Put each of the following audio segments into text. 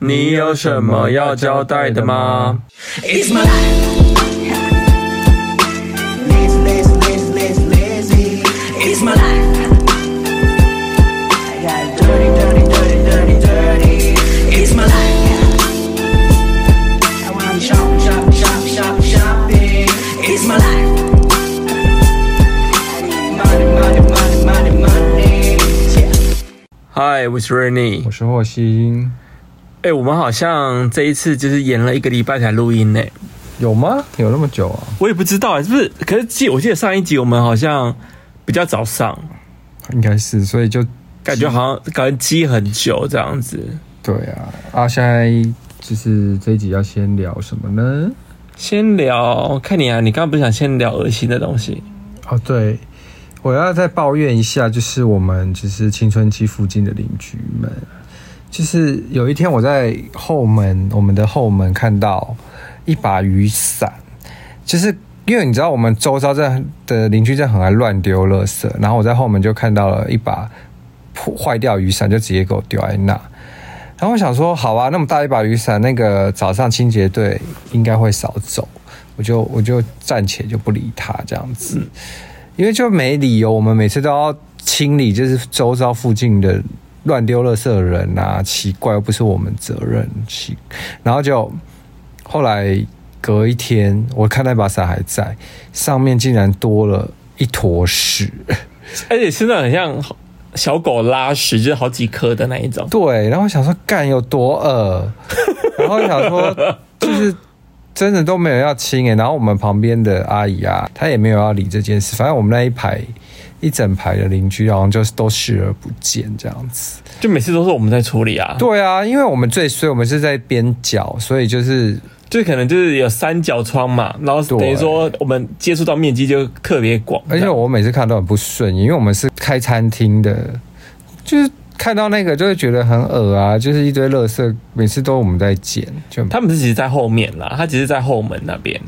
你有什么要交代的吗？嗨，我是 Rennie，我是霍星。哎、欸，我们好像这一次就是延了一个礼拜才录音呢，有吗？有那么久啊？我也不知道，是不是？可是记，我记得上一集我们好像比较早上，应该是，所以就感觉好像感觉积很久这样子。对啊，啊，现在就是这一集要先聊什么呢？先聊，看你啊，你刚刚不是想先聊恶心的东西？哦，对。我要再抱怨一下，就是我们就是青春期附近的邻居们，就是有一天我在后门，我们的后门看到一把雨伞，就是因为你知道我们周遭在的邻居在很爱乱丢垃圾，然后我在后门就看到了一把破坏掉雨伞，就直接给我丢在那。然后我想说，好啊，那么大一把雨伞，那个早上清洁队应该会扫走，我就我就暂且就不理他这样子。因为就没理由，我们每次都要清理，就是周遭附近的乱丢垃圾的人啊，奇怪，又不是我们责任，奇，然后就后来隔一天，我看那把伞还在，上面竟然多了一坨屎，而且现在很像小狗拉屎，就是好几颗的那一种。对，然后我想说干有多恶，然后想说就是。真的都没有要清诶，然后我们旁边的阿姨啊，她也没有要理这件事。反正我们那一排一整排的邻居，好像就是都视而不见这样子。就每次都是我们在处理啊。对啊，因为我们最衰，我们是在边角，所以就是就可能就是有三角窗嘛，然后等于说我们接触到面积就特别广。而且我每次看都很不顺，因为我们是开餐厅的，就是。看到那个就会觉得很恶啊，就是一堆垃圾，每次都我们在捡。就他们是其实在后面啦，他只是在后门那边。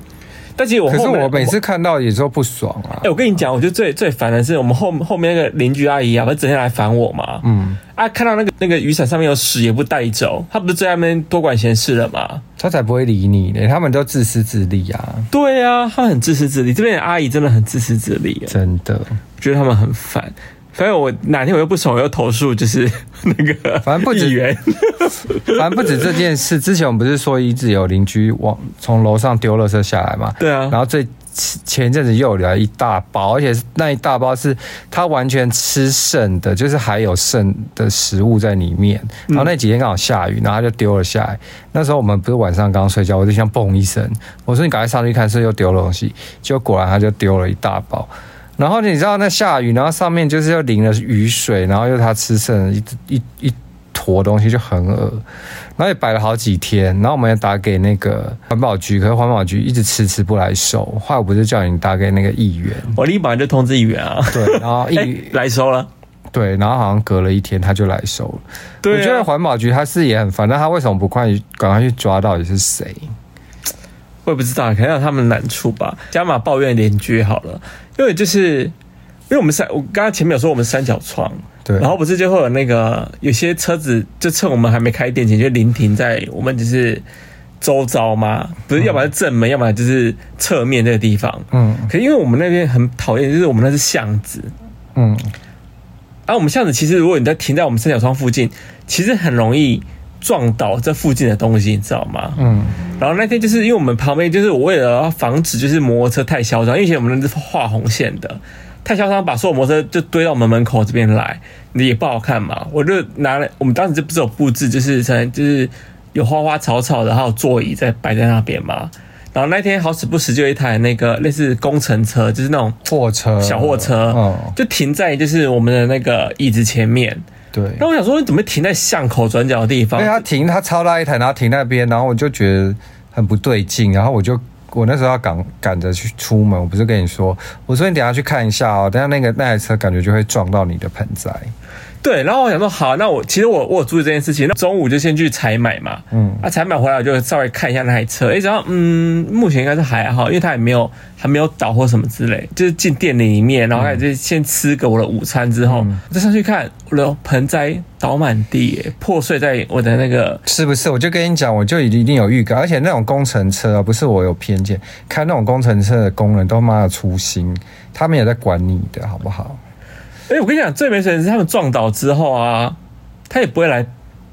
但其实我，可是我每次看到也说不爽啊。哎、欸，我跟你讲，我觉得最最烦的是我们后后面那个邻居阿姨啊，她整天来烦我嘛。嗯。啊，看到那个那个雨伞上面有屎也不带走，他不是在那边多管闲事了吗？他才不会理你呢，他们都自私自利啊。对啊，他们很自私自利，这边的阿姨真的很自私自利，真的，我觉得他们很烦。反正我哪天我又不爽，我又投诉，就是 那个，反正不止，反正不止这件事。之前我们不是说一直有邻居往从楼上丢垃圾下来嘛？对啊。然后最前一阵子又有来一大包，而且那一大包是他完全吃剩的，就是还有剩的食物在里面。然后那几天刚好下雨，然后他就丢了下来。那时候我们不是晚上刚睡觉，我就想嘣一声，我说你赶快上去看，是又丢了东西？结果果然他就丢了一大包。然后你知道那下雨，然后上面就是又淋了雨水，然后又他吃剩一一一坨东西，就很恶。然后也摆了好几天，然后我们也打给那个环保局，可是环保局一直迟迟不来收。后来我不是叫你打给那个议员，我立马就通知议员啊。对，然后议员 来收了。对，然后好像隔了一天他就来收了。对啊，我觉得环保局他是也很烦，但他为什么不快赶快去抓到底是谁？我也不知道，可能有他们的难处吧。加码抱怨邻居好了，因为就是因为我们三，我刚刚前面有说我们三角窗，对，然后不是就会有那个有些车子就趁我们还没开店前就临停在我们就是周遭嘛，不是，要么是正门，嗯、要么就是侧面那个地方，嗯。可是因为我们那边很讨厌，就是我们那是巷子，嗯。啊我们巷子其实如果你在停在我们三角窗附近，其实很容易。撞倒这附近的东西，你知道吗？嗯，然后那天就是因为我们旁边，就是我为了要防止就是摩托车太嚣张，因为以前我们那是画红线的，太嚣张，把所有摩托车就堆到我们门口这边来，你也不好看嘛。我就拿了，我们当时就不是有布置，就是就是有花花草草的，还有座椅在摆在那边嘛。然后那天好死不死就一台那个类似工程车，就是那种货车、小货车，嗯，就停在就是我们的那个椅子前面。对，那我想说，你怎么停在巷口转角的地方？因为他停，他超大一台，然后停那边，然后我就觉得很不对劲，然后我就我那时候要赶赶着去出门，我不是跟你说，我说你等下去看一下哦，等下那个那台车感觉就会撞到你的盆栽。对，然后我想说，好，那我其实我我有注意这件事情，那中午就先去采买嘛，嗯，啊，采买回来我就稍微看一下那台车，哎，然后嗯，目前应该是还好，因为它也没有还没有倒或什么之类，就是进店里面，然后开始就先吃个我的午餐之后，嗯、再上去看我的盆栽倒满地，哎，破碎在我的那个，是不是？我就跟你讲，我就一定有预感，而且那种工程车不是我有偏见，开那种工程车的工人都妈的粗心，他们也在管你的好不好？哎、欸，我跟你讲，最没水准的是他们撞倒之后啊，他也不会来，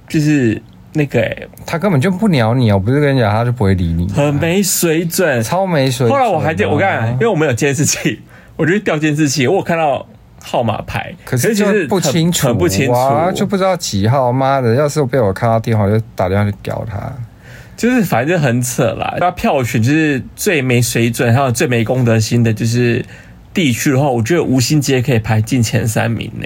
就是那个、欸，他根本就不鸟你。我不是跟你讲，他就不会理你。很没水准，超没水准。后来我还电，我跟你讲，因为我们有监视器，我就调监视器，我有看到号码牌，可是就是不清楚，很不清楚，哇，就不知道几号。妈的，要是被我看到电话，我就打电话去屌他。就是反正就很扯啦。他票选就是最没水准，还有最没公德心的，就是。地区的话，我觉得吴兴街可以排进前三名呢。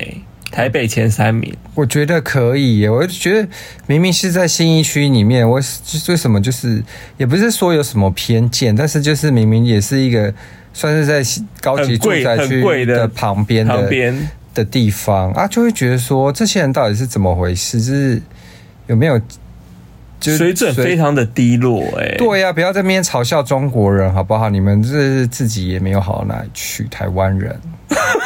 台北前三名，我觉得可以耶。我就觉得明明是在新一区里面，我为什么就是也不是说有什么偏见，但是就是明明也是一个算是在高级住宅区的旁边的旁边的地方啊，就会觉得说这些人到底是怎么回事？就是有没有？水准非常的低落，哎，对呀，不要在那边嘲笑中国人好不好？你们这自己也没有好到哪里去，台湾人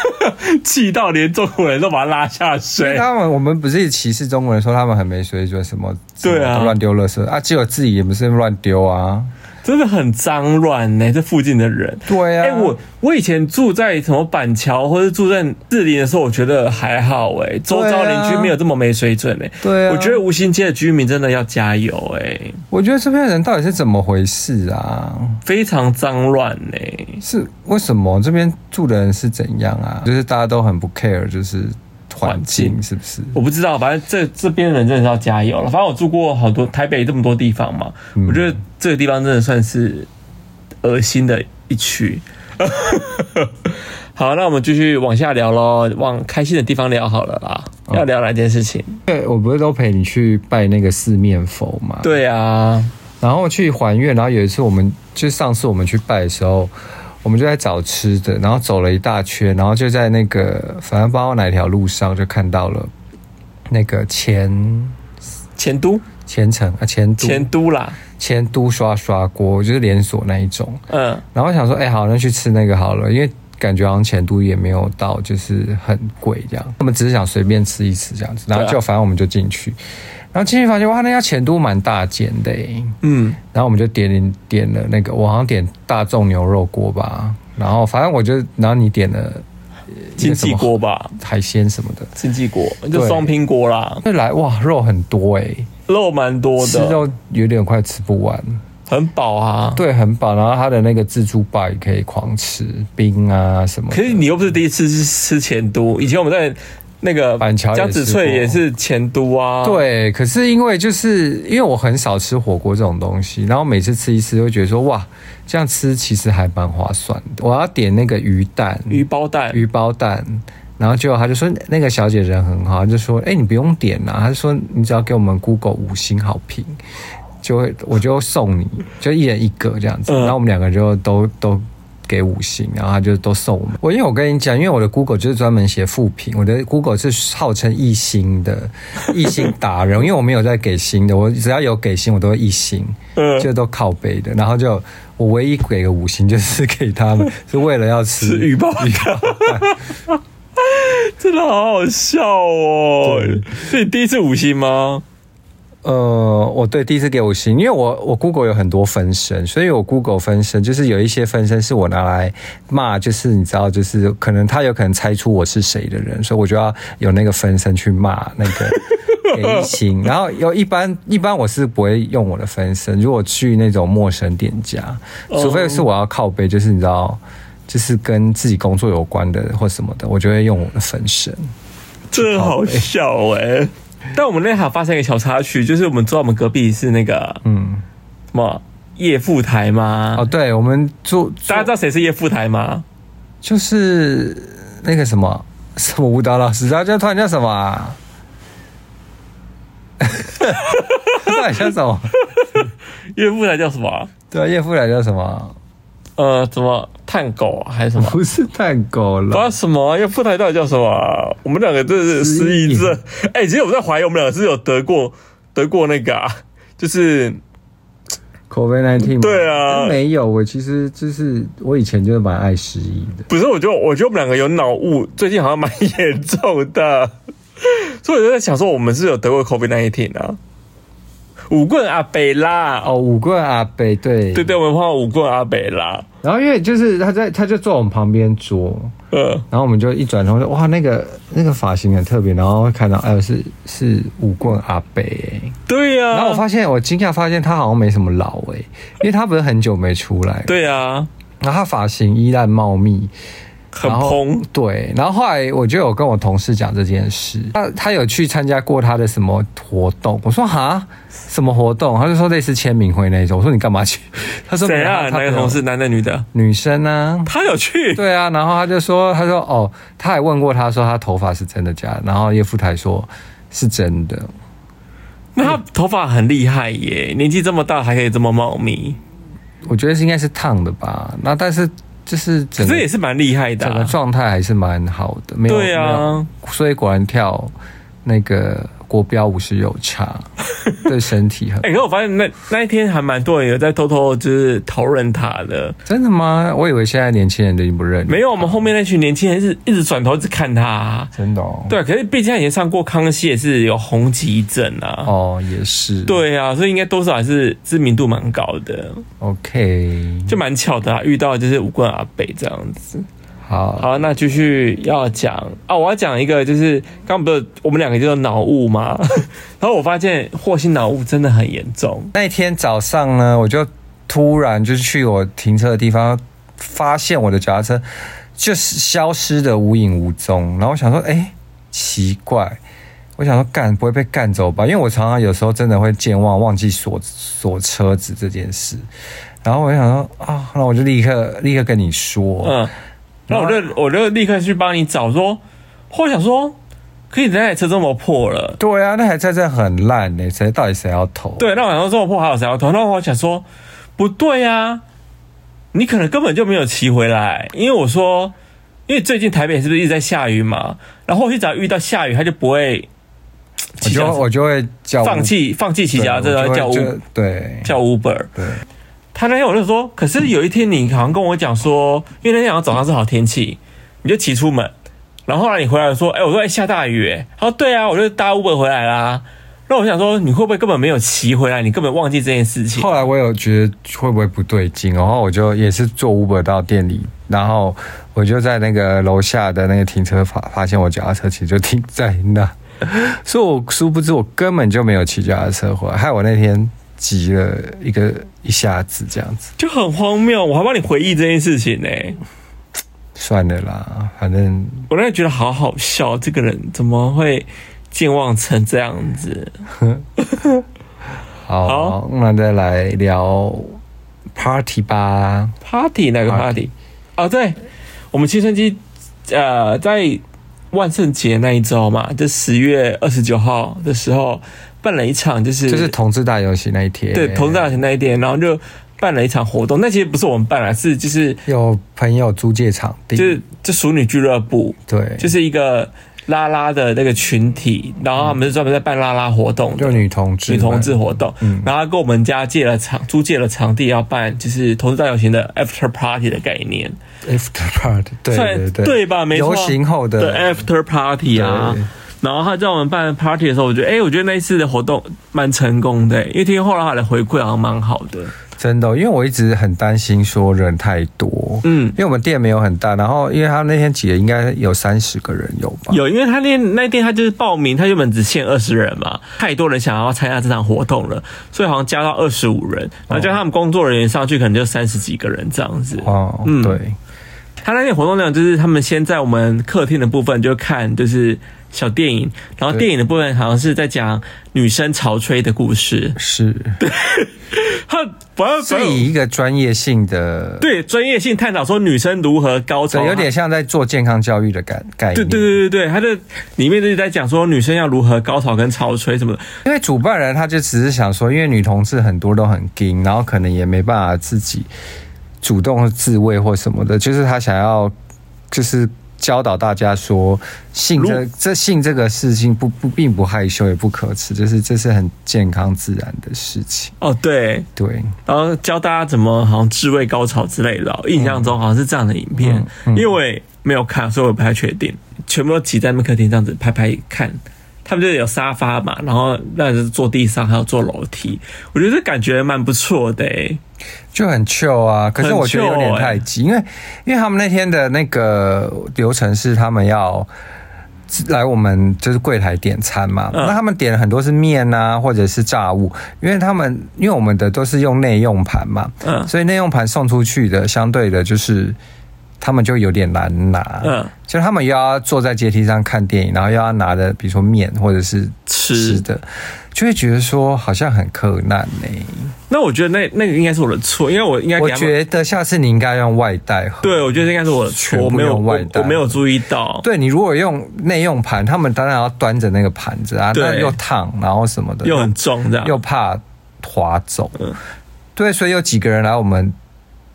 气到连中国人都把他拉下水。他们我们不是歧视中国人，说他们很没水准，什么对啊，乱丢垃圾啊，结果自己也不是乱丢啊。真的很脏乱呢，这附近的人。对啊，哎、欸，我我以前住在什么板桥或者住在士林的时候，我觉得还好哎，周遭邻居没有这么没水准哎。对啊，我觉得吴兴街的居民真的要加油哎。我觉得这边人到底是怎么回事啊？非常脏乱呢。是为什么这边住的人是怎样啊？就是大家都很不 care，就是。环境是不是？我不知道，反正这这边人真的是要加油了。反正我住过好多台北这么多地方嘛，嗯、我觉得这个地方真的算是恶心的一区。好，那我们继续往下聊喽，往开心的地方聊好了啦。哦、要聊哪件事情？对，我不是都陪你去拜那个四面佛嘛？对啊，然后去还愿，然后有一次我们就上次我们去拜的时候。我们就在找吃的，然后走了一大圈，然后就在那个反正不知道哪条路上就看到了那个前前都？前城啊前都。前都啦。前都刷刷锅就是连锁那一种，嗯，然后想说哎、欸、好那去吃那个好了，因为感觉好像钱都也没有到就是很贵这样，我们只是想随便吃一吃这样子，然后就反正我们就进去。然后进去发现哇，那家钱都蛮大间的，嗯，然后我们就点点了那个，我好像点大众牛肉锅吧，然后反正我就，然后你点了经济锅吧，海鲜什么的，经济锅就双拼锅啦。那来哇，肉很多哎，肉蛮多的，吃肉有点快吃不完，很饱啊，对，很饱。然后它的那个自助吧也可以狂吃冰啊什么。可是你又不是第一次吃钱都，以前我们在。那个板桥江子翠也是钱都啊，对，可是因为就是因为我很少吃火锅这种东西，然后每次吃一次，会觉得说哇，这样吃其实还蛮划算的。我要点那个鱼蛋，鱼包蛋，鱼包蛋，然后结果他就说那个小姐人很好，就说哎、欸，你不用点啦，他就说你只要给我们 Google 五星好评，就会我就送你就一人一个这样子，然后我们两个就都都。给五星，然后他就都送我们。我因为我跟你讲，因为我的 Google 就是专门写负评，我的 Google 是号称一星的 一星达人，因为我没有在给星的，我只要有给星，我都会一星，就都靠背的。然后就我唯一给个五星，就是给他们，是为了要吃，吃鱼包蛋，真的好好笑哦！是你第一次五星吗？呃，我对第一次给五星，因为我我 Google 有很多分身，所以我 Google 分身就是有一些分身是我拿来骂，就是你知道，就是可能他有可能猜出我是谁的人，所以我就要有那个分身去骂那个 给一星。然后有一般一般我是不会用我的分身，如果去那种陌生店家，除非是我要靠背，就是你知道，就是跟自己工作有关的或什么的，我就会用我的分身。真好笑哎、欸！但我们那还发生一个小插曲，就是我们坐我们隔壁是那个，嗯，什么叶富台吗？哦，对，我们坐，大家知道谁是叶富台吗？就是那个什么什么舞蹈老师，然后叫突然叫什么、啊？到底叫什么？叶富台叫什么？对啊，叶富台叫什么？呃，怎么探狗还是什么？不是探狗了，不知道什么，因为副台到底叫什么、啊？我们两个真的是失忆症。哎、欸，其实我在怀疑我们两个是有得过得过那个，啊，就是 COVID-19。对啊，没有。我其实就是我以前就是蛮爱失忆的。不是，我觉得我觉得我们两个有脑雾，最近好像蛮严重的。所以我就在想说，我们是有得过 COVID-19 啊。舞棍阿北啦，哦，五棍阿北，对，对对，我们碰到五棍阿北啦。然后因为就是他在，他就坐我们旁边桌，嗯，然后我们就一转头说，哇，那个那个发型很特别，然后会看到，哎呦，是是五棍阿北，对呀、啊。然后我发现，我惊讶发现他好像没什么老哎，因为他不是很久没出来，对呀、啊。然后他发型依然茂密。很蓬，对，然后后来我就有跟我同事讲这件事，他他有去参加过他的什么活动，我说哈，什么活动？他就说类似签名会那一种，我说你干嘛去？他说谁啊？哪个同事？男的女的？女生呢？他有去？对啊，然后他就说，他说哦，他还问过他说他头发是真的假的，然后叶富台说是真的，那他头发很厉害耶，年纪这么大还可以这么茂密，我觉得是应该是烫的吧，那但是。就是这也是蛮厉害的，啊，整个状态还是蛮好的。没有对啊，所以果然跳那个。国标舞是有差，对身体很。哎、欸，可我发现那那一天还蛮多人有在偷偷就是讨论他的。真的吗？我以为现在年轻人都已经不认。没有，我们后面那群年轻人是一直转头一直看他，啊。真的。哦。对，可是毕竟他以前上过康熙，也是有红极一阵啊。哦，也是。对啊，所以应该多少还是知名度蛮高的。OK，就蛮巧的啊，遇到就是五棍阿北这样子。好好，那继续要讲啊！我要讲一个，就是刚不是我们两个叫做脑雾吗？然后我发现霍心脑雾真的很严重。那天早上呢，我就突然就是去我停车的地方，发现我的脚踏车就是消失的无影无踪。然后我想说，哎、欸，奇怪，我想说干不会被干走吧？因为我常常有时候真的会健忘，忘记锁锁车子这件事。然后我就想说啊，那我就立刻立刻跟你说，嗯。那我就我就立刻去帮你找，说，或者想说，可以那台车这么破了？对啊，那台车真的很烂呢，谁到底谁要投？对，那我想说这么破还有谁要投？那我想说，不对啊，你可能根本就没有骑回来，因为我说，因为最近台北是不是一直在下雨嘛？然后我只要遇到下雨，他就不会，我就我就会叫放弃放弃骑脚踏车，这叫 Uber，对，叫 Uber，对。他那天我就说，可是有一天你好像跟我讲说，因为那天好像早上是好天气，你就骑出门，然后后来你回来说，哎、我说哎下大雨，哎，他说对啊，我就搭 Uber 回来啦。那我想说，你会不会根本没有骑回来，你根本忘记这件事情？后来我有觉得会不会不对劲，然后我就也是坐 Uber 到店里，然后我就在那个楼下的那个停车发发现我脚踏车其实就停在那，所以我殊不知我根本就没有骑脚踏车回来，害我那天。急了一个一下子，这样子就很荒谬。我还帮你回忆这件事情呢。算了啦，反正我那时觉得好好笑，这个人怎么会健忘成这样子？好，好，那再来聊 party 吧。party 哪个 party？, party 哦，对，我们青春期呃，在万圣节那一周嘛，就十月二十九号的时候。办了一场，就是就是同志大游行那一天，对，同志大游行那一天，然后就办了一场活动。那其实不是我们办了，是就是有朋友租借场地，就是就熟女俱乐部，对，就是一个拉拉的那个群体，然后他们是专门在办拉拉活动，就女同志女同志活动，嗯，然后他跟我们家借了场，租借了场地，要办就是同志大游行的 after party 的概念，after party，对对对，对吧？没错，游行后的 after party 啊。然后他在我们办 party 的时候，我觉得，哎，我觉得那一次的活动蛮成功的，因为听后来他的回馈好像蛮好的。真的，因为我一直很担心说人太多，嗯，因为我们店没有很大，然后因为他那天挤的应该有三十个人有吧？有，因为他那那天他就是报名，他原本只限二十人嘛，太多人想要参加这场活动了，所以好像加到二十五人，然后叫他们工作人员上去，可能就三十几个人这样子。哦，嗯，对。他那天活动量就是他们先在我们客厅的部分就看，就是。小电影，然后电影的部分好像是在讲女生潮吹的故事，是对，他不要是以一个专业性的对专业性探讨说女生如何高潮，有点像在做健康教育的概概念。对对对对对，他的里面就是在讲说女生要如何高潮跟潮吹什么的。因为主办人他就只是想说，因为女同志很多都很硬，然后可能也没办法自己。主动自慰或什么的，就是他想要就是。教导大家说，性这这性这个事情不不并不害羞也不可耻，就是这是很健康自然的事情。哦，对对，然后教大家怎么好像自慰高潮之类的，印象中好像是这样的影片，嗯嗯、因为我没有看，所以我不太确定。全部都挤在那客厅这样子拍拍看。他们就有沙发嘛，然后那是坐地上，还有坐楼梯，我觉得这感觉蛮不错的，欸，就很 chill 啊。可是我觉得有点太急，欸，因为因为他们那天的那个流程是他们要来我们就是柜台点餐嘛，嗯、那他们点了很多是面啊，或者是炸物，因为他们因为我们的都是用内用盘嘛，嗯，所以内用盘送出去的相对的就是。他们就有点难拿，嗯，就他们又要坐在阶梯上看电影，然后又要拿着，比如说面或者是吃的，就会觉得说好像很克难呢。那我觉得那那个应该是我的错，因为我应该，我觉得下次你应该用外带盒。对，我觉得应该是我的错，我没有外带，我没有注意到。对，你如果用内用盘，他们当然要端着那个盘子啊，那又烫，然后什么的又很重，这样又怕滑走。嗯，对，所以有几个人来，我们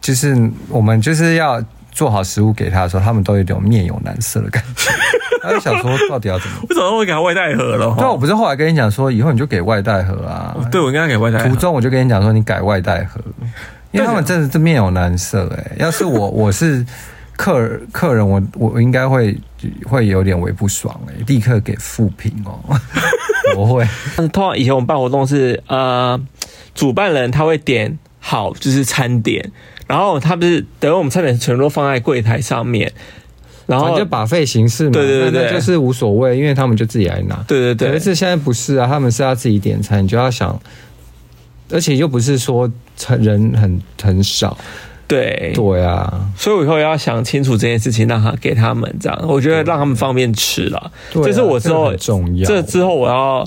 就是我们就是要。做好食物给他的时候，他们都有点面有难色的感觉。他就想说，到底要怎么？为什么会给他外带盒了？对，我不是后来跟你讲说，以后你就给外带盒啊。对，我应该给外带盒。途中我就跟你讲说，你改外带盒，因为他们真的是面有难色。哎，要是我 我是客客人，我我应该会会有点微不爽。哎，立刻给负评哦。我会。通常以前我们办活动是呃，主办人他会点好就是餐点。然后他不是等于我们餐点全都放在柜台上面，然后就 buffet 形式嘛，对对对，就是无所谓，因为他们就自己来拿。对对对，可是现在不是啊，他们是要自己点餐，你就要想，而且又不是说人很很少，对。对啊，所以我以后要想清楚这件事情，让他给他们这样，我觉得让他们方便吃了，这、啊、是我之后很重要，这之后我要。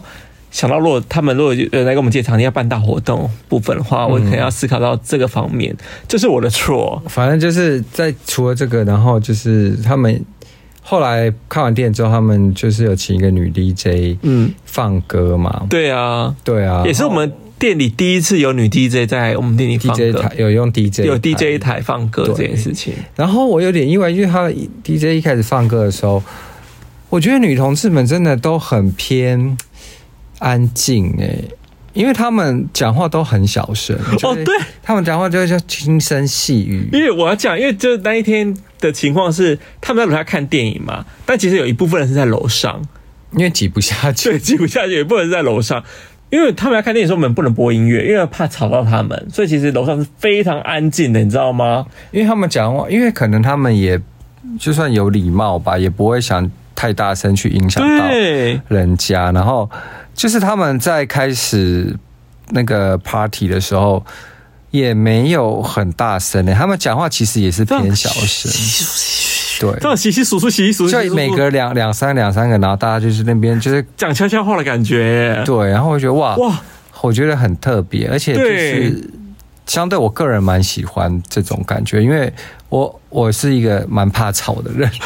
想到如果他们如果呃来给我们借场地要办大活动部分的话，我可能要思考到这个方面，这是我的错。反正就是在除了这个，然后就是他们后来看完电影之后，他们就是有请一个女 DJ，嗯，放歌嘛。对啊，对啊，也是我们店里第一次有女 DJ 在我们店里放歌，DJ 台有用 DJ 有 DJ 台放歌这件事情。然后我有点意外，因为他 DJ 一开始放歌的时候，我觉得女同志们真的都很偏。安静哎，因为他们讲话都很小声哦，对，他们讲话就会叫轻声细语。因为我要讲，因为就那一天的情况是，他们在楼下看电影嘛，但其实有一部分人是在楼上，因为挤不下去，对，挤不下去，有一部分人是在楼上，因为他们要看电影的时候，我们不能播音乐，因为怕吵到他们，所以其实楼上是非常安静的，你知道吗？因为他们讲话，因为可能他们也就算有礼貌吧，也不会想太大声去影响到人家，然后。就是他们在开始那个 party 的时候，也没有很大声的。他们讲话其实也是偏小声，对，这样稀稀疏疏，稀稀疏疏，就每隔两两三两三个，然后大家就是那边就是讲悄悄话的感觉。对，然后我觉得哇哇，我觉得很特别，而且就是相对我个人蛮喜欢这种感觉，因为我我是一个蛮怕吵的人。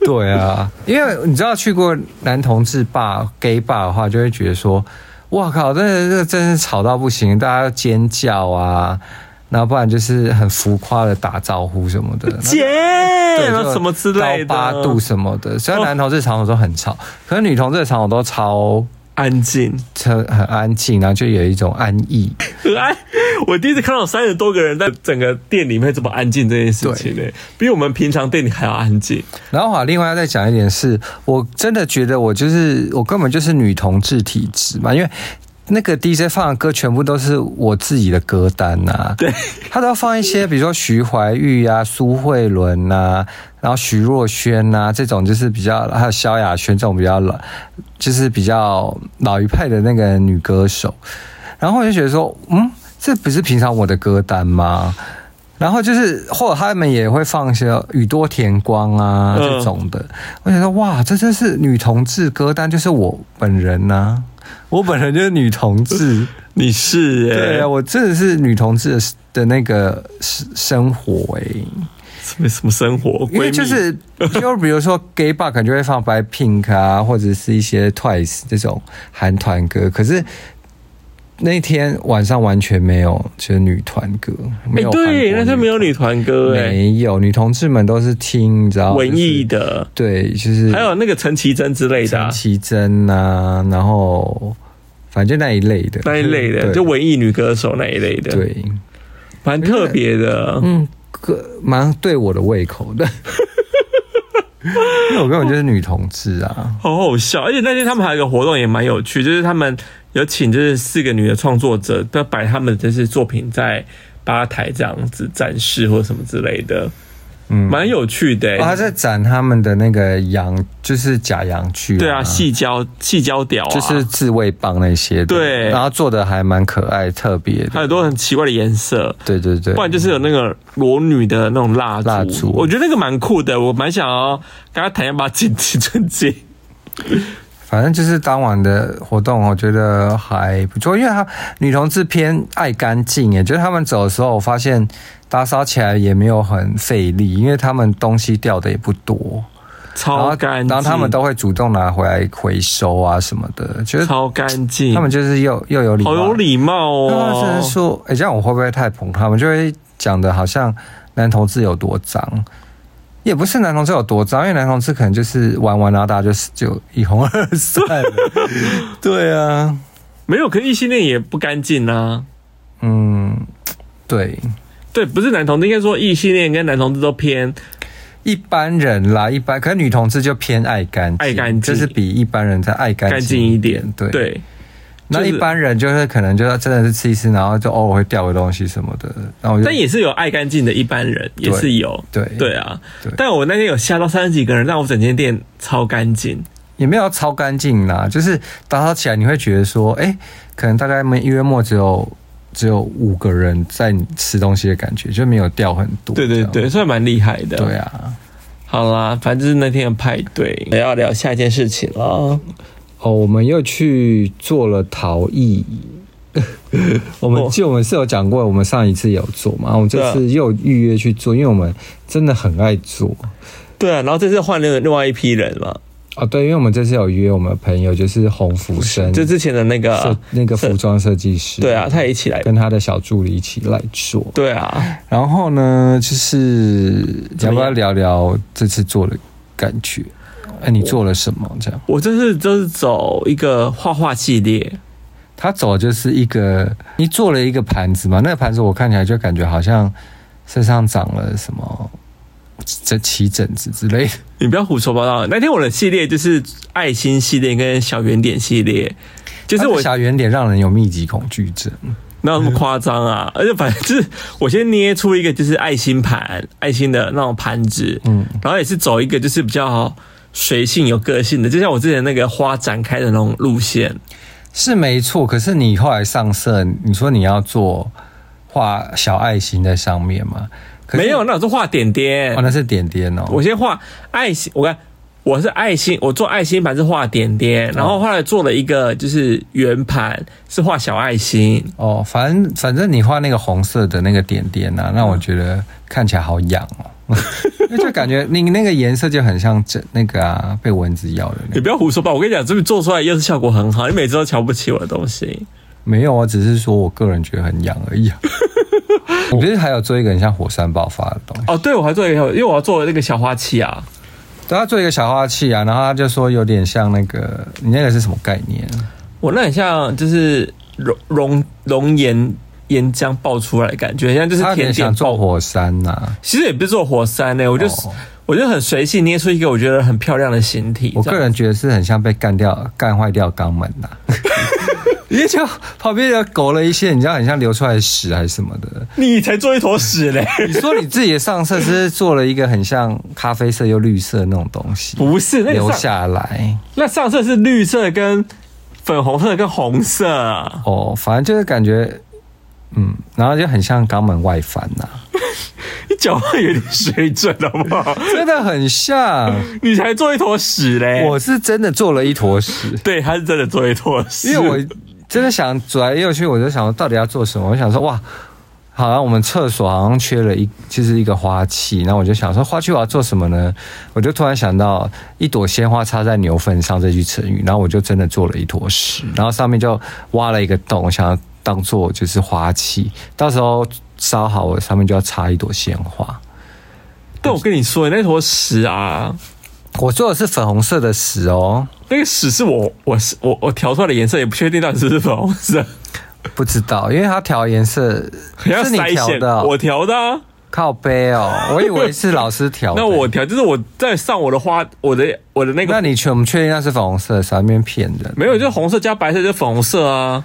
对啊，因为你知道去过男同志 bar、gay bar 的话，就会觉得说，哇靠，真的这真是吵到不行，大家要尖叫啊，然后不然就是很浮夸的打招呼什么的，尖，对，什么之类的，高八度什么的。虽然男同志场所都很吵，可是女同志的场所都超。安静，很很安静，然后就有一种安逸。很安，我第一次看到三十多个人在整个店里面这么安静这件事情，对，比我们平常店里还要安静。然后好，另外要再讲一点是，我真的觉得我就是我根本就是女同志体质嘛，因为。那个 DJ 放的歌全部都是我自己的歌单呐、啊，对，他都要放一些，比如说徐怀钰啊、苏慧伦呐，然后徐若瑄呐，这种就是比较，还有萧亚轩这种比较老，就是比较老一派的那个女歌手。然后我就觉得说，嗯，这不是平常我的歌单吗？然后就是，或者他们也会放一些宇多田光啊这种的。我觉得哇，这真是女同志歌单，就是我本人呐、啊。我本人就是女同志，你是、欸？对啊，我真的是女同志的的那个生活哎、欸，什么什么生活？因为就是就比如说 gay bar 可能就会放 BLACKPINK 啊，或者是一些 Twice 这种韩团歌，可是那天晚上完全没有，就是女团歌，没有。对，那天没有女团歌，哎，没有，女同志们都是听，你知道，文艺的，对，就是还有那个陈绮贞之类的，陈绮贞啊，然后反正那一类的，那一类的，就文艺女歌手那一类的，对，蛮特别的，嗯，歌蛮对我的胃口的。因为我根本就是女同志啊，好好笑！而且那天他们还有一个活动也蛮有趣，就是他们有请就是四个女的创作者，都摆他们的就是作品在吧台这样子展示或什么之类的。嗯，蛮有趣的、欸。他在展他们的那个羊，就是假羊具。对啊，细胶细胶屌，就是自慰棒那些。对，然后做的还蛮可爱，特别的，还有很多很奇怪的颜色。对对对，不然就是有那个裸女的那种蜡烛，蜡烛，我觉得那个蛮酷的，我蛮想要跟他谈一把紧紧真经。反正就是当晚的活动，我觉得还不错，因为他女同志偏爱干净，也就是他们走的时候，我发现打扫起来也没有很费力，因为他们东西掉的也不多，超干净，然后他们都会主动拿回来回收啊什么的，觉得超干净。他们就是又又有礼貌，好有礼貌哦。他们甚至说，哎、欸，这样我会不会太捧他们？就会讲的好像男同志有多脏。也不是男同志有多脏，因为男同志可能就是玩玩，然后大家就是就一哄而散。对啊，没有，可是异性恋也不干净啊。嗯，对，对，不是男同志，应该说异性恋跟男同志都偏一般人啦，一般，可是女同志就偏爱干净，爱干净，就是比一般人再爱干净一点。对对。那一般人就是可能就是真的是吃一吃，然后就偶尔会掉个东西什么的，然后但也是有爱干净的一般人，也是有，对对啊。但我那天有吓到三十几个人，让我整间店超干净，也没有超干净啦，就是打扫起来你会觉得说，哎，可能大概每月末只有只有五个人在吃东西的感觉，就没有掉很多。对对对，所以蛮厉害的。对啊，好啦，反正就是那天的派对，要聊下一件事情了。哦，我们又去做了陶艺。我们就我们是有讲过，我们上一次有做嘛，我们这次又预约去做，因为我们真的很爱做。对啊，然后这次换了另外一批人嘛。哦，对，因为我们这次有约我们的朋友，就是洪福生，就之前的那个那个服装设计师。对啊，他也一起来，跟他的小助理一起来做。对啊，然后呢，就是要不要聊聊这次做的感觉？哎，你做了什么？这样，我这次就是走一个画画系列。他走就是一个，你做了一个盘子嘛？那个盘子我看起来就感觉好像身上长了什么，这起疹子之类的。你不要胡说八道。那天我的系列就是爱心系列跟小圆点系列，就是我小圆点让人有密集恐惧症，那么夸张啊。而且反正就是我先捏出一个就是爱心盘，爱心的那种盘子，嗯，然后也是走一个就是比较。随性有个性的，就像我之前那个花展开的那种路线，是没错。可是你后来上色，你说你要做画小爱心在上面吗？没有，那我是画点点。哦，那是点点哦。我先画爱心，我看我是爱心，我做爱心盘是画点点，然后后来做了一个就是圆盘，是画小爱心。哦，反正反正你画那个红色的那个点点啊，让我觉得看起来好痒哦。就感觉你那个颜色就很像这那个啊，被蚊子咬的。你不要胡说吧！我跟你讲，这边做出来又是效果很好。你每次都瞧不起我的东西，没有啊，只是说我个人觉得很痒而已。我觉得还有做一个很像火山爆发的东西。哦，对，我还做一个，因为我要做那个小花器啊。对，他做一个小花器啊，然后他就说有点像那个，你那个是什么概念？我那很像就是熔熔熔岩。岩浆爆出来的感觉，像就是甜点做火山呐、啊。其实也不是做火山呢、欸，我就、哦、我就很随性捏出一个我觉得很漂亮的形体。我个人觉得是很像被干掉、干坏掉肛门呐、啊。因为就旁边有狗了一些，你知道很像流出来的屎还是什么的。你才做一坨屎嘞！你说你自己的上色是做了一个很像咖啡色又绿色的那种东西？不是，那留下来。那上色是绿色跟粉红色跟红色。哦，反正就是感觉。嗯，然后就很像肛门外翻呐、啊，你讲话有点水准好不好？真的很像，你才做一坨屎嘞！我是真的做了一坨屎，对，他是真的做一坨屎，因为我真的想左来右去，我就想到底要做什么？我想说，哇，好像我们厕所好像缺了一，就是一个花器。然后我就想说，花器我要做什么呢？我就突然想到一朵鲜花插在牛粪上这句成语，然后我就真的做了一坨屎，然后上面就挖了一个洞，想要当做就是花器。到时候烧好，我上面就要插一朵鲜花。但我跟你说，那坨屎啊，我做的是粉红色的屎哦。那个屎是我，我是我，我调出来的颜色也不确定到底是不是粉红色。不知道，因为它调颜色是你调的，我调的啊，靠背哦，我以为是老师调。那我调就是我在上我的花，我的我的那个。那你确我们确定那是粉红色，上面骗人？没有，就红色加白色就粉红色啊。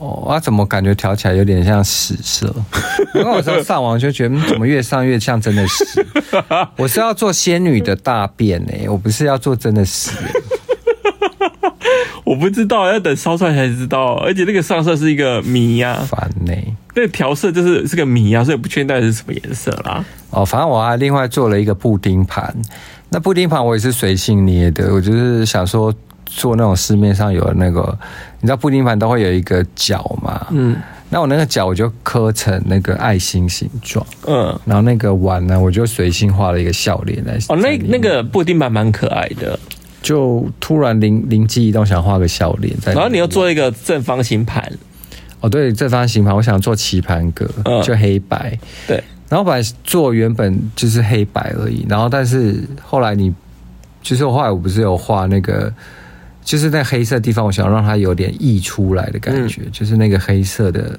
哦，我怎么感觉调起来有点像屎色？因为我时候上网就觉得怎么越上越像真的屎。我是要做仙女的大便哎，我不是要做真的屎。我不知道，要等烧出来才知道。而且那个上色是一个谜呀，烦呢。那个调色就是是个谜啊，所以不确定到底是什么颜色啦。哦，反正我还另外做了一个布丁盘。那布丁盘我也是随性捏的，我就是想说做那种市面上有的那个，你知道布丁盘都会有一个角嘛？嗯。那我那个角我就刻成那个爱心形状。嗯。然后那个碗呢，我就随性画了一个笑脸在。哦，那那个布丁盘蛮可爱的。就突然灵灵机一动，想画个笑脸。然后你又做一个正方形盘，哦，对，正方形盘，我想做棋盘格，嗯、就黑白。对，然后本来做原本就是黑白而已，然后但是后来你，其实我后来我不是有画那个，就是那黑色的地方，我想让它有点溢出来的感觉，嗯、就是那个黑色的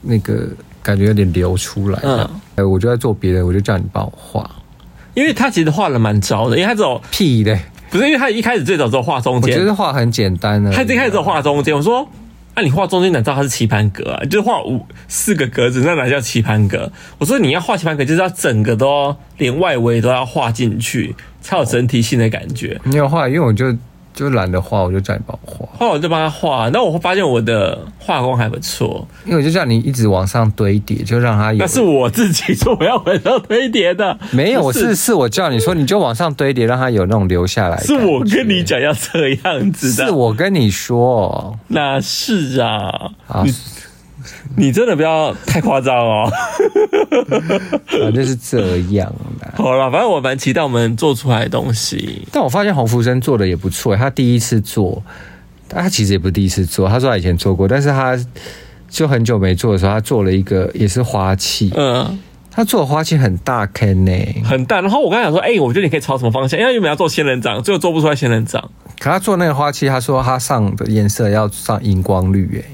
那个感觉有点流出来。嗯，哎，我就在做别的，我就叫你帮我画，因为他其实画的蛮糟的，因为他这种屁的。不是因为他一开始最早只有画中间，我觉得画很简单的。他一开始只有画中间，我说，那、啊、你画中间哪知道它是棋盘格啊？就是画五四个格子，那哪叫棋盘格？我说你要画棋盘格，就是要整个都连外围都要画进去，才有整体性的感觉。你有画，因为我就。就懒得画，我就叫你帮我画。后来我就帮他画，那我会发现我的画工还不错，因为我就叫你一直往上堆叠，就让他有。那是我自己说我要往上堆叠的，没有，是我是是我叫你说，你就往上堆叠，让他有那种留下来。是我跟你讲要这样子的，是我跟你说，那是啊，啊你 真的不要太夸张哦，反正是这样的。好了，反正我蛮期待我们做出来的东西。但我发现洪福生做的也不错，他第一次做，他其实也不是第一次做，他说他以前做过，但是他就很久没做的时候，他做了一个也是花器。嗯，他做的花器很大坑呢，很大。然后我刚才讲说，哎、欸，我觉得你可以朝什么方向？因为原本要做仙人掌，最后做不出来仙人掌。可他做那个花器，他说他上的颜色要上荧光绿，哎。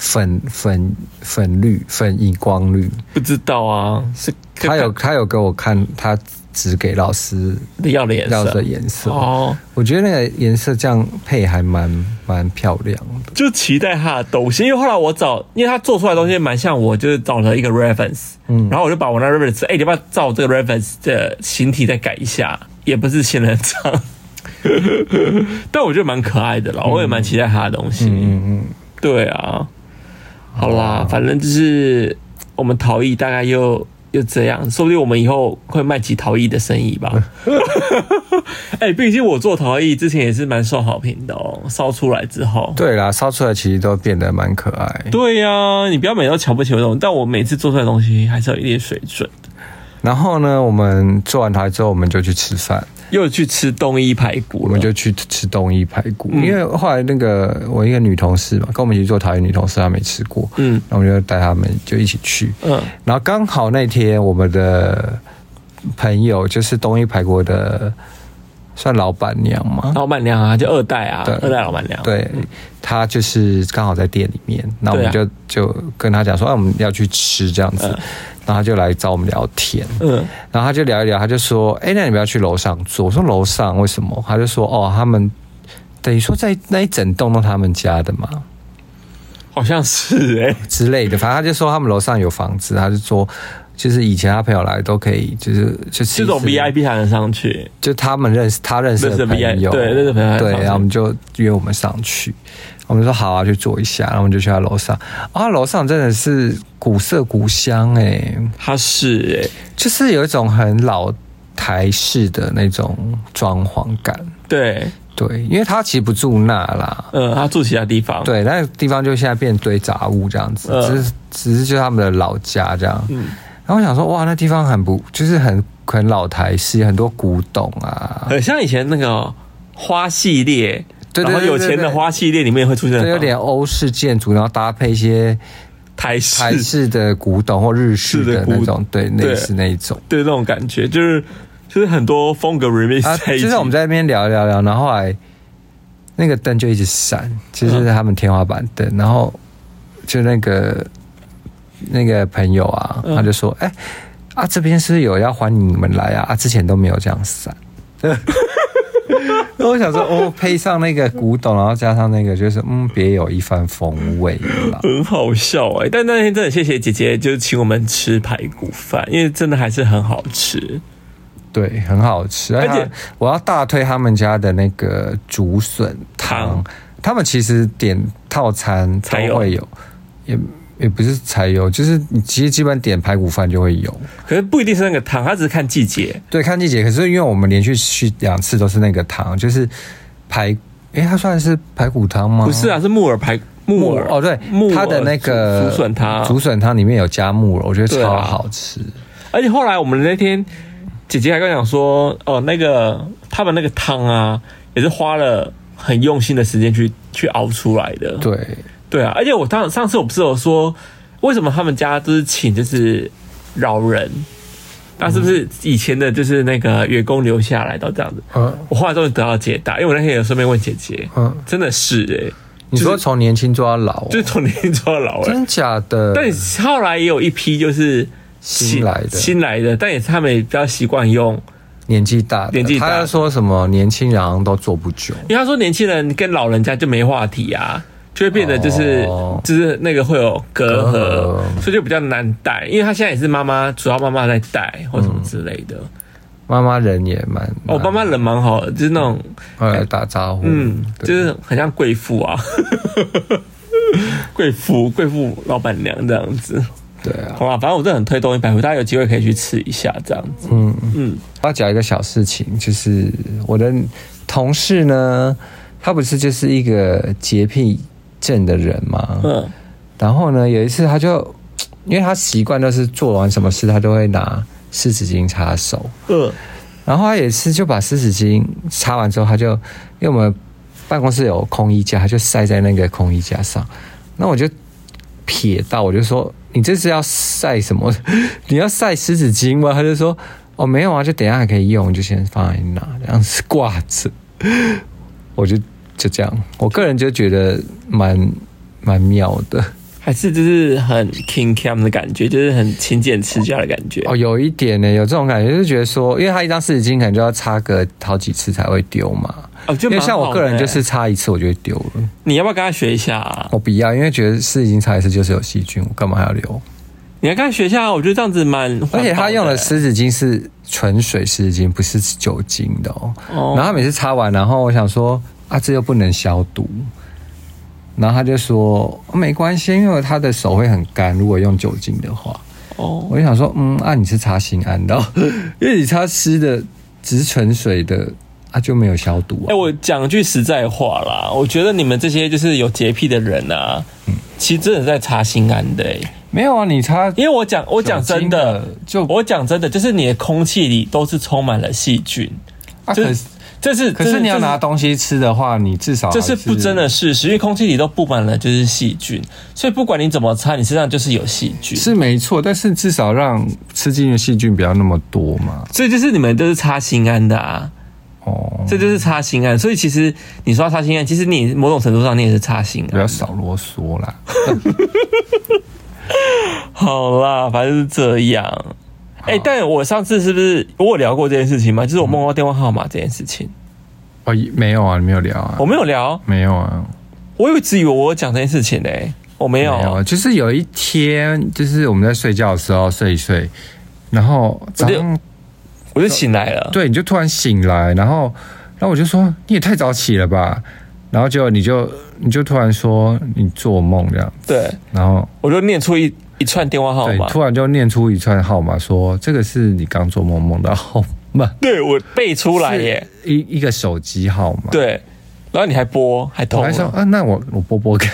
粉粉粉绿粉荧光绿，不知道啊，是他有他有给我看，他只给老师要的颜色，要的颜色哦。我觉得那个颜色这样配还蛮蛮漂亮的，就期待他的东西。因为后来我找，因为他做出来的东西蛮像我，就是找了一个 reference，嗯，然后我就把我那 reference，哎、欸，你要不要照这个 reference 的形体再改一下？也不是仙人掌，但我觉得蛮可爱的啦，我也蛮期待他的东西。嗯嗯，嗯对啊。好啦，反正就是我们陶艺大概又又这样，说不定我们以后会卖起陶艺的生意吧。哎、欸，毕竟我做陶艺之前也是蛮受好评的哦，烧出来之后。对啦，烧出来其实都变得蛮可爱。对呀、啊，你不要每次都瞧不起我这种，但我每次做出来的东西还是有一点水准。然后呢，我们做完陶之后，我们就去吃饭。又去吃东一排骨，我们就去吃东一排骨，嗯、因为后来那个我一个女同事嘛，跟我们一起做陶艺女同事，她没吃过，嗯，然后我们就带他们就一起去，嗯，然后刚好那天我们的朋友就是东一排骨的算老板娘嘛，老板娘啊，就二代啊，对。二代老板娘，对，她就是刚好在店里面，那我们就、啊、就跟她讲说，哎、啊，我们要去吃这样子。嗯然后他就来找我们聊天，嗯，然后他就聊一聊，他就说：“哎，那你们要去楼上坐。”我说：“楼上为什么？”他就说：“哦，他们等于说在那一整栋都他们家的嘛，好像是哎之类的。反正他就说他们楼上有房子，他就说就是以前他朋友来都可以，就是就是这种 VIP 才能上去，就他们认识他认识的朋友，对认识朋友，对，然后我们就约我们上去。我们说好啊，去坐一下，然后我们就去他楼上。啊，楼上真的是古色古香哎、欸，它是哎、欸，就是有一种很老台式的那种装潢感。对对，因为他其实不住那啦，嗯，他住其他地方。对，那个地方就现在变堆杂物这样子，只是只是就他们的老家这样。嗯，然后我想说，哇，那地方很不，就是很很老台式，很多古董啊，很像以前那个花系列，对，然后有钱的花系列里面会出现，有点欧式建筑，然后搭配一些台式。台式的古董或日式的那种，对，类似那一种，对，那种感觉就是。就是很多风格 remix 在就是我们在那边聊聊聊，然后后来那个灯就一直闪，其实是他们天花板灯，然后就那个那个朋友啊，他就说：“哎啊，这边是有要欢迎你们来啊，啊，之前都没有这样闪。” 那我想说，哦，配上那个古董，然后加上那个，就是嗯，别有一番风味了，很好笑哎。但那天真的谢谢姐姐，就是请我们吃排骨饭，因为真的还是很好吃。对，很好吃，而且我要大推他们家的那个竹笋汤。他们其实点套餐才会有，也也不是柴油，就是你其实基本点排骨饭就会有。可是不一定是那个汤，它只是看季节。对，看季节。可是因为我们连续去两次都是那个汤，就是排，哎，它算是排骨汤吗？不是啊，是木耳排木耳哦，对，木它的那个竹笋汤，竹笋汤里面有加木耳，我觉得超好吃。而且后来我们那天。姐姐还跟我讲说，哦，那个他们那个汤啊，也是花了很用心的时间去去熬出来的。对，对啊。而且我当上次我不是有说，为什么他们家都是请就是老人？那是不是以前的就是那个员工留下来都这样子？嗯，我后来终于得到解答，因为我那天有顺便问姐姐，嗯，真的是哎、欸，你说从年轻做到老、哦，就是从年轻做到老、欸，真假的？但后来也有一批就是。新来的，新来的，但也是他们也比较习惯用年纪大的。年纪大，他说什么年轻人都做不久，因为他说年轻人跟老人家就没话题啊，就会变得就是、哦、就是那个会有隔阂，所以就比较难带。因为他现在也是妈妈，主要妈妈在带或什么之类的。妈、嗯、妈人也蛮哦，妈妈人蛮好的，就是那种会来打招呼，嗯，就是很像贵妇啊，贵妇贵妇老板娘这样子。对啊，好吧，反正我真的很推东一百回，大家有机会可以去吃一下这样子。嗯嗯，我要讲一个小事情，就是我的同事呢，他不是就是一个洁癖症的人嘛。嗯。然后呢，有一次他就，因为他习惯都是做完什么事，他都会拿湿纸巾擦手。嗯。然后他有一次就把湿纸巾擦完之后，他就因为我们办公室有空衣架，他就晒在那个空衣架上。那我就瞥到，我就说。你这是要晒什么？你要晒湿纸巾吗？他就说哦，没有啊，就等一下还可以用，就先放在那，这样子挂着。我就就这样，我个人就觉得蛮蛮妙的，还是就是很 king cam 的感觉，就是很勤俭持家的感觉。哦，有一点呢，有这种感觉，就是觉得说，因为他一张湿纸巾可能就要擦个好几次才会丢嘛。哦，就因为像我个人就是擦一次我就会丢了。你要不要跟他学一下啊？我不要，因为觉得湿纸巾擦一次就是有细菌，我干嘛还要留？你要跟他学一下，我觉得这样子蛮……而且他用的湿纸巾是纯水湿纸巾，不是酒精的哦。哦。然后他每次擦完，然后我想说啊，这又不能消毒。然后他就说没关系，因为他的手会很干，如果用酒精的话。哦。我就想说，嗯，啊，你是擦心安的，因为你擦湿的只是纯水的。啊，就没有消毒啊！哎、欸，我讲句实在话啦，我觉得你们这些就是有洁癖的人啊，嗯，其实真的在擦心安的、欸。没有啊，你擦，因为我讲，我讲真的，就我讲真的，就是你的空气里都是充满了细菌。啊，可是这是，可是你要拿东西吃的话，你至少这是不争的事实，因为空气里都布满了就是细菌，所以不管你怎么擦，你身上就是有细菌，是没错。但是至少让吃进的细菌不要那么多嘛。所以就是你们都是擦心安的啊。哦，这就是擦心安，所以其实你说擦心安，其实你某种程度上你也是擦心安。不要少啰嗦啦。好啦，反正是这样。哎、欸，但我上次是不是我有聊过这件事情吗？就是我梦到电话号码这件事情。哦，没有啊，你没有聊啊？我没有聊，没有啊。我一直以为我讲这件事情呢、欸，我没有。没有，就是有一天，就是我们在睡觉的时候睡一睡，然后早上。我就醒来了，对，你就突然醒来，然后，然后我就说你也太早起了吧，然后就你就你就突然说你做梦这样，对，然后我就念出一一串电话号码，突然就念出一串号码，说这个是你刚做梦梦的号码，对我背出来耶，一一个手机号码，对，然后你还拨，还通，我还说啊，那我我拨拨看，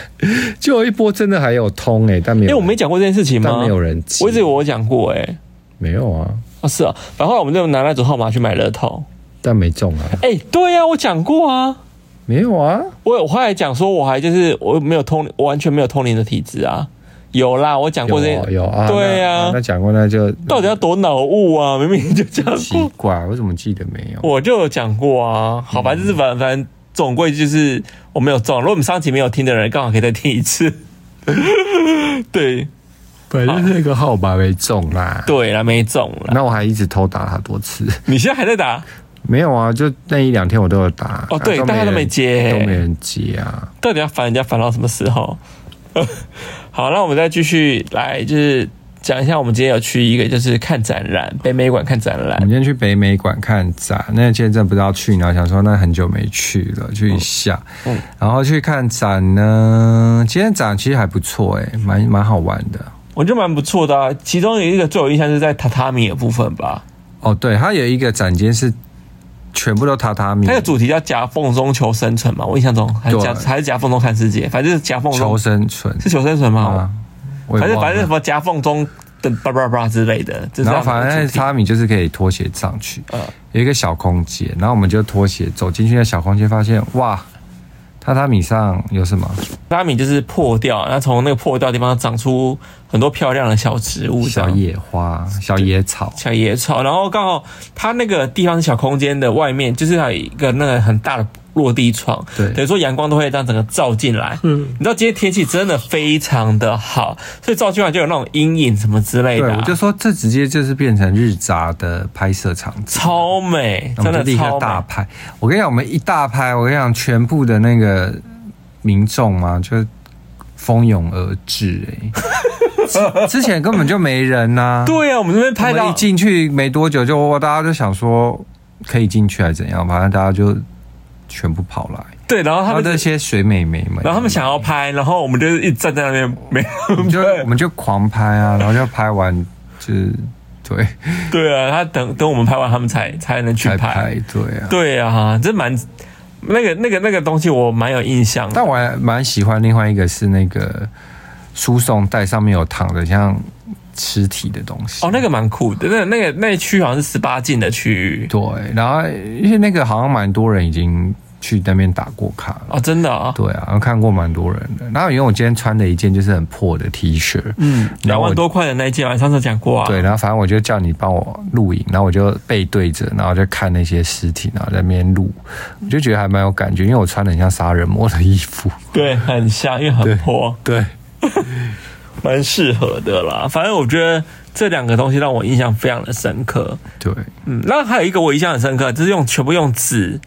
结果一拨真的还有通哎，但没有，因为我没讲过这件事情吗？没有人记，我一直以为我讲过哎，没有啊，啊是啊，反后后来我们就拿那组号码去买乐透，但没中啊，哎，对呀，我讲过啊，没有啊，我我后来讲说，我还就是我没有通，我完全没有通灵的体质啊。有啦，我讲过这有，有啊，对呀、啊，那讲过那就到底要多脑雾啊？明明就讲过，奇怪，我怎么记得没有？我就有讲过啊，好吧，就是反反正总归就是我没有中。如果我们上期没有听的人，刚好可以再听一次。对，反正那个号码没中啦，对啦，没中啦。那我还一直偷打他多次。你现在还在打？没有啊，就那一两天我都有打。哦，对，大家都没接，都没人接啊。到底要烦人家烦到什么时候？好，那我们再继续来，就是讲一下，我们今天有去一个，就是看展览，北美馆看展览。我们今天去北美馆看展，那今天真的不知道去哪，想说那很久没去了，去一下。嗯，然后去看展呢，今天展其实还不错，哎，蛮蛮好玩的。我觉得蛮不错的啊，其中有一个最有印象是在榻榻米的部分吧。哦，对，它有一个展间是。全部都榻榻米。它的主题叫夹缝中求生存嘛？我印象中还是夹还是夹缝中看世界，反正是夹缝中求生存，是求生存吗？反正反正什么夹缝中的叭叭叭之类的。然后反正榻榻米就是可以拖鞋上去，有一个小空间，然后我们就拖鞋走进去那小空间，发现哇。榻榻米上有什么？榻榻米就是破掉，那从那个破掉的地方长出很多漂亮的小植物，小野花、小野草、小野草。然后刚好它那个地方是小空间的外面，就是还有一个那个很大的。落地窗，对，等于说阳光都会这样整个照进来。嗯，你知道今天天气真的非常的好，所以照进来就有那种阴影什么之类的、啊。对，我就说这直接就是变成日杂的拍摄场景，超美，真的立刻大拍。我跟你讲，我们一大拍，我跟你讲，全部的那个民众嘛，就蜂拥而至、欸。哎，之前根本就没人呐、啊。对啊，我们这边拍到一进去没多久就，就大家就想说可以进去还是怎样，反正大家就。全部跑来，对，然后他们那些水美眉们，然后他们想要拍，然后我们就一直站在那边，没，我们就我们就狂拍啊，然后就拍完，就是对，对啊，他等等我们拍完，他们才才能去拍，拍，对啊，对啊，这蛮那个那个那个东西我蛮有印象，但我还蛮喜欢另外一个是那个输送带上面有躺的像。尸体的东西哦，那个蛮酷的，那那个那一区好像是十八禁的区域。对，然后因为那个好像蛮多人已经去那边打过卡了哦，真的啊？对啊，我看过蛮多人的。然后因为我今天穿的一件就是很破的 T 恤，嗯，两万多块的那一件，上次讲过啊。对，然后反正我就叫你帮我录影，然后我就背对着，然后就看那些尸体，然后在那边录，我就觉得还蛮有感觉，因为我穿的很像杀人魔的衣服，对，很像，因为很破，对。对蛮适合的啦，反正我觉得这两个东西让我印象非常的深刻。对，嗯，那还有一个我印象很深刻，就是用全部用纸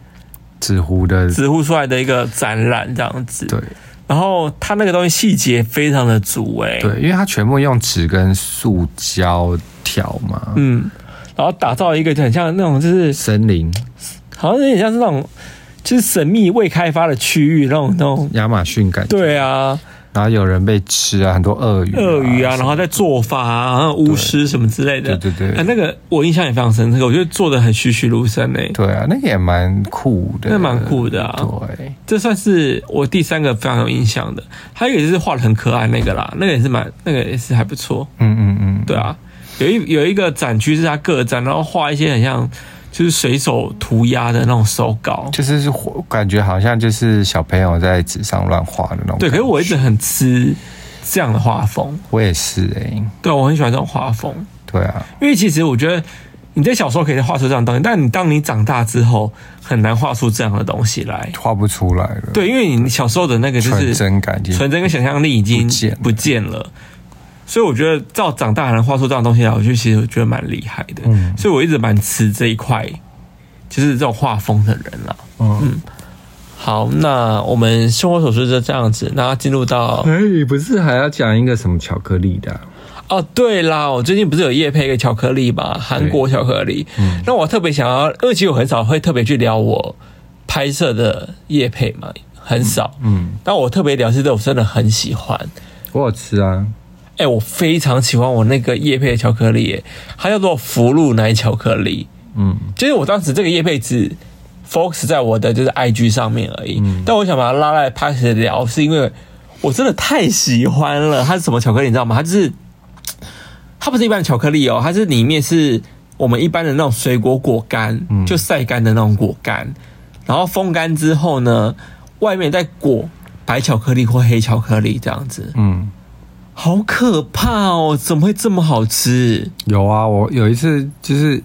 纸糊的纸糊出来的一个展览这样子。对，然后它那个东西细节非常的足哎、欸。对，因为它全部用纸跟塑胶条嘛。嗯，然后打造一个就很像那种就是森林，好像有点像是那种就是神秘未开发的区域那种那种亚马逊感觉。对啊。然后有人被吃啊，很多鳄鱼、鳄鱼啊，然后在做法啊，然后巫师什么之类的。对对对，啊，那个我印象也非常深刻，我觉得做的很栩栩如生诶。对啊，那个也蛮酷的，那蛮酷的啊。对，这算是我第三个非常有印象的。还有一个就是画的很可爱那个啦，那个也是蛮，那个也是还不错。嗯嗯嗯，对啊，有一有一个展区是他个展，然后画一些很像。就是随手涂鸦的那种手稿，就是感觉好像就是小朋友在纸上乱画的那种。对，可是我一直很吃这样的画风。我也是哎、欸，对，我很喜欢这种画风。对啊，因为其实我觉得你在小时候可以画出这样的东西，但你当你长大之后很难画出这样的东西来，画不出来了。对，因为你小时候的那个就是纯真感、纯真跟想象力已经不见了。所以我觉得，照长大还能画出这样东西来，我就其实我觉得蛮厉害的。嗯，所以我一直蛮吃这一块，就是这种画风的人啦。嗯，嗯，好，那我们生活琐事就这样子，那进入到，哎，不是还要讲一个什么巧克力的？哦，对啦，我最近不是有夜配一个巧克力嘛，韩国巧克力。嗯，那我特别想要，因为其实我很少会特别去聊我拍摄的夜配嘛，很少。嗯，但我特别聊是这，我真的很喜欢。我有吃啊。哎、欸，我非常喜欢我那个叶配的巧克力，它叫做福禄奶巧克力，嗯，就是我当时这个叶配只 focus 在我的就是 IG 上面而已。嗯，但我想把它拉来 Podcast 聊，是因为我真的太喜欢了。它是什么巧克力，你知道吗？它就是它不是一般的巧克力哦，它是里面是我们一般的那种水果果干，就晒干的那种果干，然后风干之后呢，外面再裹白巧克力或黑巧克力这样子。嗯。好可怕哦！怎么会这么好吃？有啊，我有一次就是，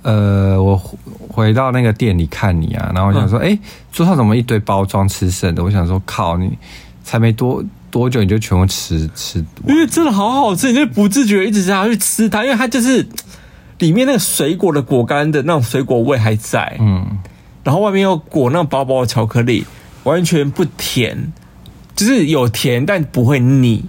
呃，我回到那个店里看你啊，然后我想说，哎、嗯，桌上怎么一堆包装吃剩的？我想说，靠，你才没多多久你就全部吃吃，因为真的好好吃，你就不自觉一直想要去吃它，因为它就是里面那个水果的果干的那种水果味还在，嗯，然后外面又裹那种薄薄的巧克力，完全不甜，就是有甜但不会腻。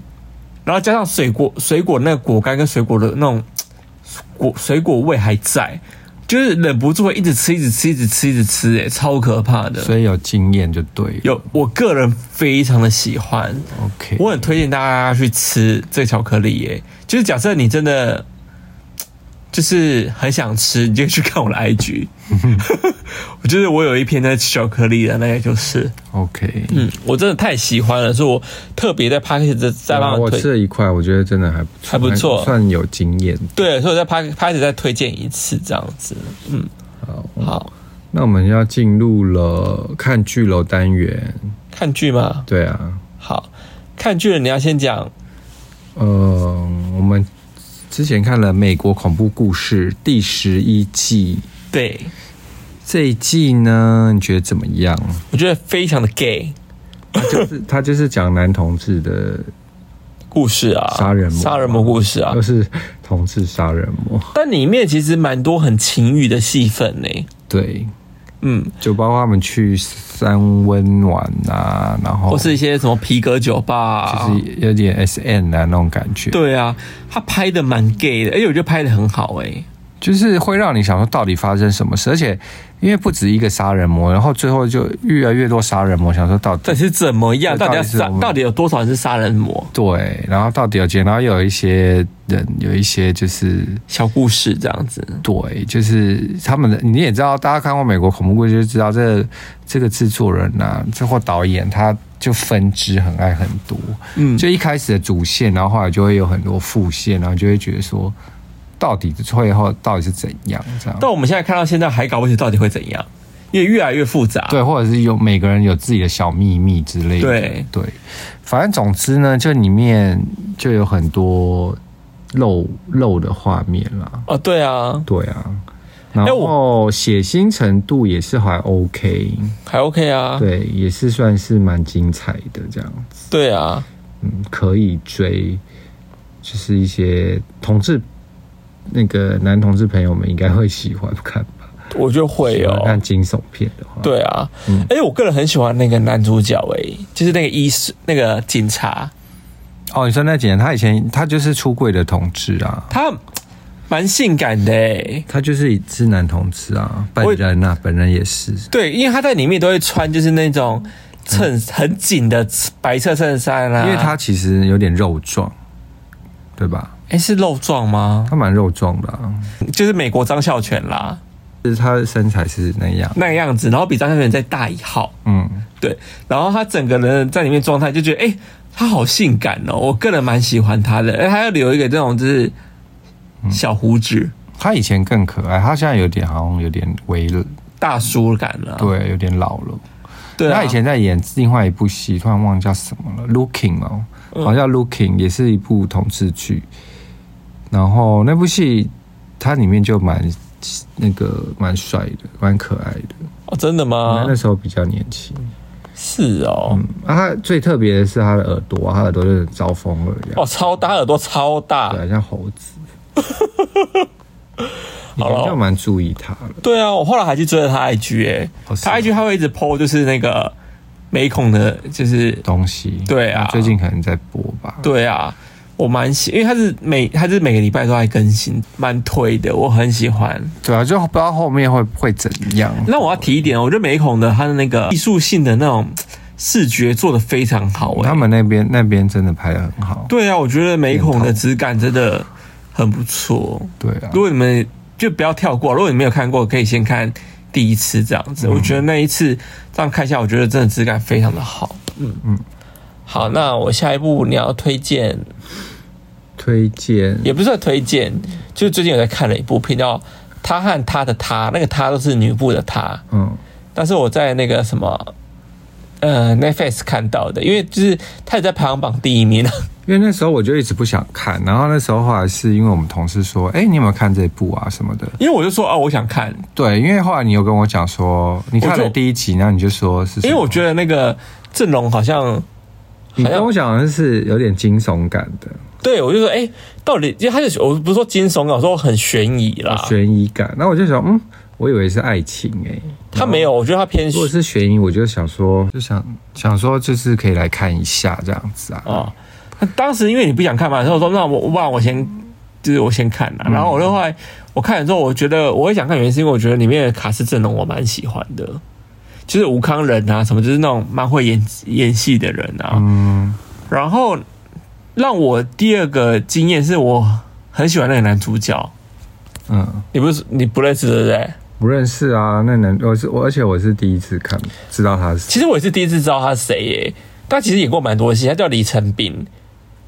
然后加上水果，水果那个果干跟水果的那种 果水果味还在，就是忍不住会一直吃，一直吃，一直吃，一直吃，哎，超可怕的。所以有经验就对。有，我个人非常的喜欢。OK，我很推荐大家去吃这个巧克力，哎，就是假设你真的。就是很想吃，你就去看我的 IG。我就是我有一篇在吃巧克力的，那个就是 OK。嗯，我真的太喜欢了，所以我特别在 Podcast 再帮我吃了一块，我觉得真的还不错，还不错，算有经验。对，所以我在 Podcast 再推荐一次这样子。嗯，好，好，那我们要进入了看剧楼单元。看剧吗？对啊。好，看剧了，你要先讲。嗯，我们。之前看了《美国恐怖故事》第十一季，对这一季呢，你觉得怎么样？我觉得非常的 gay，他就是 他就是讲男同志的故事啊，杀人魔杀人魔故事啊，都是同志杀人魔，但里面其实蛮多很情欲的戏份呢。对。嗯，就包括他们去三温玩啊，然后或是一些什么皮革酒吧，啊，就是有点 S N 啊那种感觉。对啊，他拍的蛮 gay 的，而且我觉得拍的很好哎，欸，就是会让你想说到底发生什么事，而且。因为不止一个杀人魔，然后最后就越来越多杀人魔。想说到底这是怎么样？到底要杀？到底有多少人是杀人魔？对，然后到底有几？然后有一些人，有一些就是小故事这样子。对，就是他们的。你也知道，大家看过美国恐怖故事就知道，这个，这个制作人啊，这或导演，他就分支很爱很多。嗯，就一开始的主线，然后后来就会有很多副线，然后就会觉得说。到底最后到底是怎样？这样？但我们现在看到现在还搞不清到底会怎样，因为越来越复杂。对，或者是有每个人有自己的小秘密之类的。对对，反正总之呢，这里面就有很多漏漏的画面啦。哦，对啊，对啊。然后血腥程度也是还 OK，还 OK 啊。对，也是算是蛮精彩的这样子。对啊，嗯，可以追，就是一些同志。那个男同志朋友们应该会喜欢看吧？我觉得会哦。看惊悚片的话，对啊。嗯，哎，我个人很喜欢那个男主角，哎，就是那个医师，那个警察。哦，你说那警察，他以前他就是出柜的同志啊，他蛮性感的，哎，他就是是男同志啊，本人啊，本人也是。对，因为他在里面都会穿就是那种衬很紧的白色衬衫啊，因为他其实有点肉壮，对吧？哎，是肉壮吗？他蛮肉壮的，啊，就是美国张孝全啦。就是他的身材是那样那个样子，然后比张孝全再大一号。嗯，对。然后他整个人在里面状态就觉得，哎，他好性感哦。我个人蛮喜欢他的。哎，他要留一个这种就是小胡子，嗯。他以前更可爱，他现在有点好像有点微大叔感了。对，有点老了。对，啊，他以前在演另外一部戏，突然忘记叫什么了，Looking 哦，好像叫 Looking，也是一部同志剧。然后那部戏，它里面就蛮那个蛮帅的，蛮可爱的哦。真的吗？那时候比较年轻。是哦。嗯，啊，他最特别的是他的耳朵，他耳朵就是招风耳一样。哦，超大耳朵，超大，对，像猴子。好了，就蛮注意他了。对啊，我后来还去追了他 IG，哎，他 IG 他会一直 po，就是那个美孔的，就是东西。对啊，最近可能在播吧。对啊。我蛮喜，因为他是每他是每个礼拜都在更新，蛮推的，我很喜欢。对啊，就不知道后面会会怎样。那我要提一点，我觉得美孔的他的那个艺术性的那种视觉做的非常好，欸，他们那边那边真的拍的很好。对啊，我觉得美孔的质感真的很不错。对啊，如果你们就不要跳过。如果你没有看过，可以先看第一次这样子。嗯、我觉得那一次这样看一下，我觉得真的质感非常的好。嗯嗯，好，那我下一步你要推荐，推荐也不是推荐，就是最近有在看了一部片叫《他和他的他》，那个他都是女部的他。嗯，但是我在那个什么。呃，Netflix 看到的，因为就是他也在排行榜第一名了。因为那时候我就一直不想看，然后那时候后来是因为我们同事说：“哎，你有没有看这部啊？什么的？”因为我就说：“哦，我想看。”对，因为后来你有跟我讲说你看了第一集，然后你就说是，因为我觉得那个阵容好像，你跟我讲的是有点惊悚感的。对，我就说：“哎，到底？”因为他就我不是说惊悚感，我说很悬疑啦，悬疑感。那我就想，嗯。我以为是爱情诶、欸，他没有，我觉得他偏。如果是悬疑，我就想说，就想想说，就是可以来看一下这样子啊。哦，那当时因为你不想看嘛，然后我说那我不然我先，就是我先看了。然后我就后来我看了之后，我觉得我也想看，原因是因为我觉得里面的卡司阵容我蛮喜欢的，就是吴康仁啊什么，就是那种蛮会演演戏的人啊。嗯。然后让我第二个经验是我很喜欢那个男主角。嗯，你不是你不认识对不对？不认识啊，那男我是我，而且我是第一次看，知道他是。其实我也是第一次知道他是谁耶。他其实演过蛮多戏，他叫李成斌。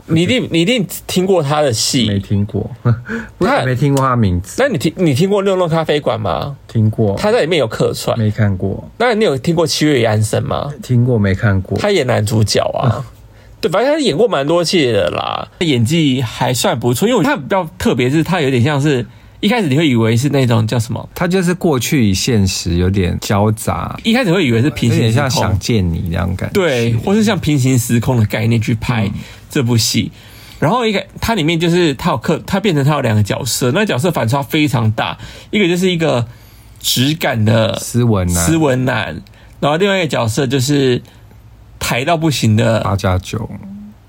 你一定你一定听过他的戏？没听过，他也没听过他名字。那你听你听过《六弄咖啡馆》吗？听过。他在里面有客串，没看过。那你有听过《七月与安生》吗？听过，没看过。他演男主角啊。对，反正他演过蛮多戏的啦，演技还算不错。因为他比较特别，是他有点像是。一开始你会以为是那种叫什么？他就是过去与现实有点交杂。一开始会以为是平行时空，像想见你那样感觉。对，或是像平行时空的概念去拍这部戏。嗯、然后一个，它里面就是他有刻，他变成他有两个角色，那个、角色反差非常大。一个就是一个质感的斯文男，斯文男，然后另外一个角色就是台到不行的八加九。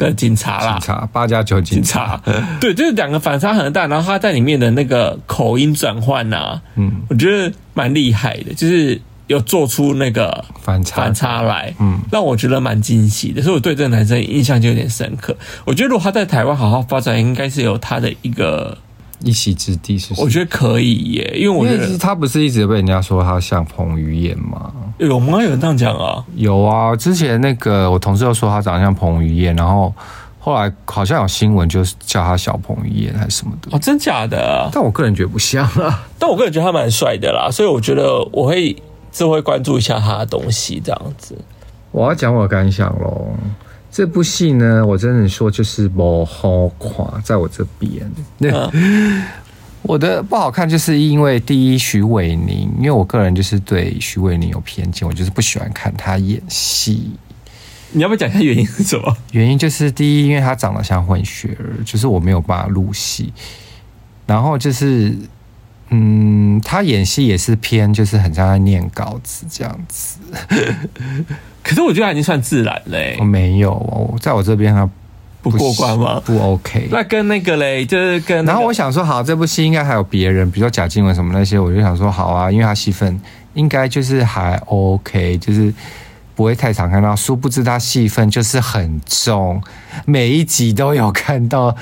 的警察啦，警察八加九警察，对，就是两个反差很大，然后他在里面的那个口音转换呐，嗯，我觉得蛮厉害的，就是有做出那个反差。反差来，嗯，让我觉得蛮惊喜的，所以我对这个男生印象就有点深刻。我觉得如果他在台湾好好发展，应该是有他的一个。一席之地是，是，我觉得可以耶，因为我觉得他不是一直被人家说他像彭于晏吗？有吗？有人这样讲啊？有啊，之前那个我同事又说他长得像彭于晏，然后后来好像有新闻就是叫他小彭于晏还是什么的。哦，真假的？但我个人觉得不像啊，但我个人觉得他蛮帅的啦，所以我觉得我会就会关注一下他的东西这样子。我要讲我的感想喽。这部戏呢，我真的说就是不好看，在我这边。啊、我的不好看，就是因为第一徐玮宁，因为我个人就是对徐玮宁有偏见，我就是不喜欢看他演戏。你要不要讲一下原因是什么？原因就是第一，因为他长得像混血儿，就是我没有办法入戏。然后就是，嗯，他演戏也是偏，就是很像在念稿子这样子。可是我觉得他已经算自然嘞，我没有，哦在我这边他不过关吗？不 OK。那跟那个嘞，就是跟……然后我想说，好，这部戏应该还有别人，比如说贾静雯什么那些，我就想说，好啊，因为他戏份应该就是还 OK，就是不会太常看到。殊不知他戏份就是很重，每一集都有看到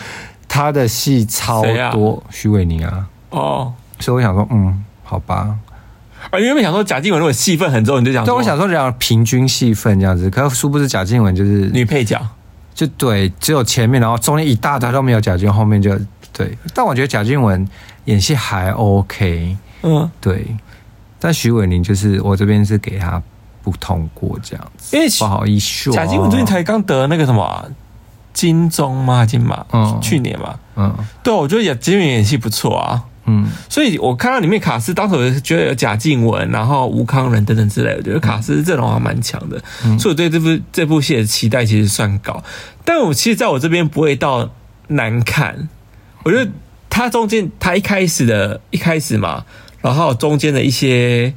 他的戏超多。徐伟宁啊，哦，所以我想说，嗯，好吧。啊，原本想说贾静雯如果戏份很重，你就想说，对，我想说这样平均戏份这样子，可是殊不知贾静雯就是女配角，就对，只有前面，然后中间一大段都没有贾静雯，后面就对。但我觉得贾静雯演戏还 OK，嗯，对。但徐伟宁就是我这边是给他不通过这样子，因为不好意思说，贾静雯最近才刚得那个什么金钟吗？金马，嗯，去年嘛，嗯，对，我觉得贾静雯演戏不错啊。嗯，所以我看到里面卡斯，当时我觉得有贾静雯，然后吴康仁等等之类的，我觉得卡斯阵容还蛮强的，嗯、所以我对这部这部戏的期待其实算高。但我其实在我这边不会到难看，我觉得它中间它一开始的一开始嘛，然后中间的一些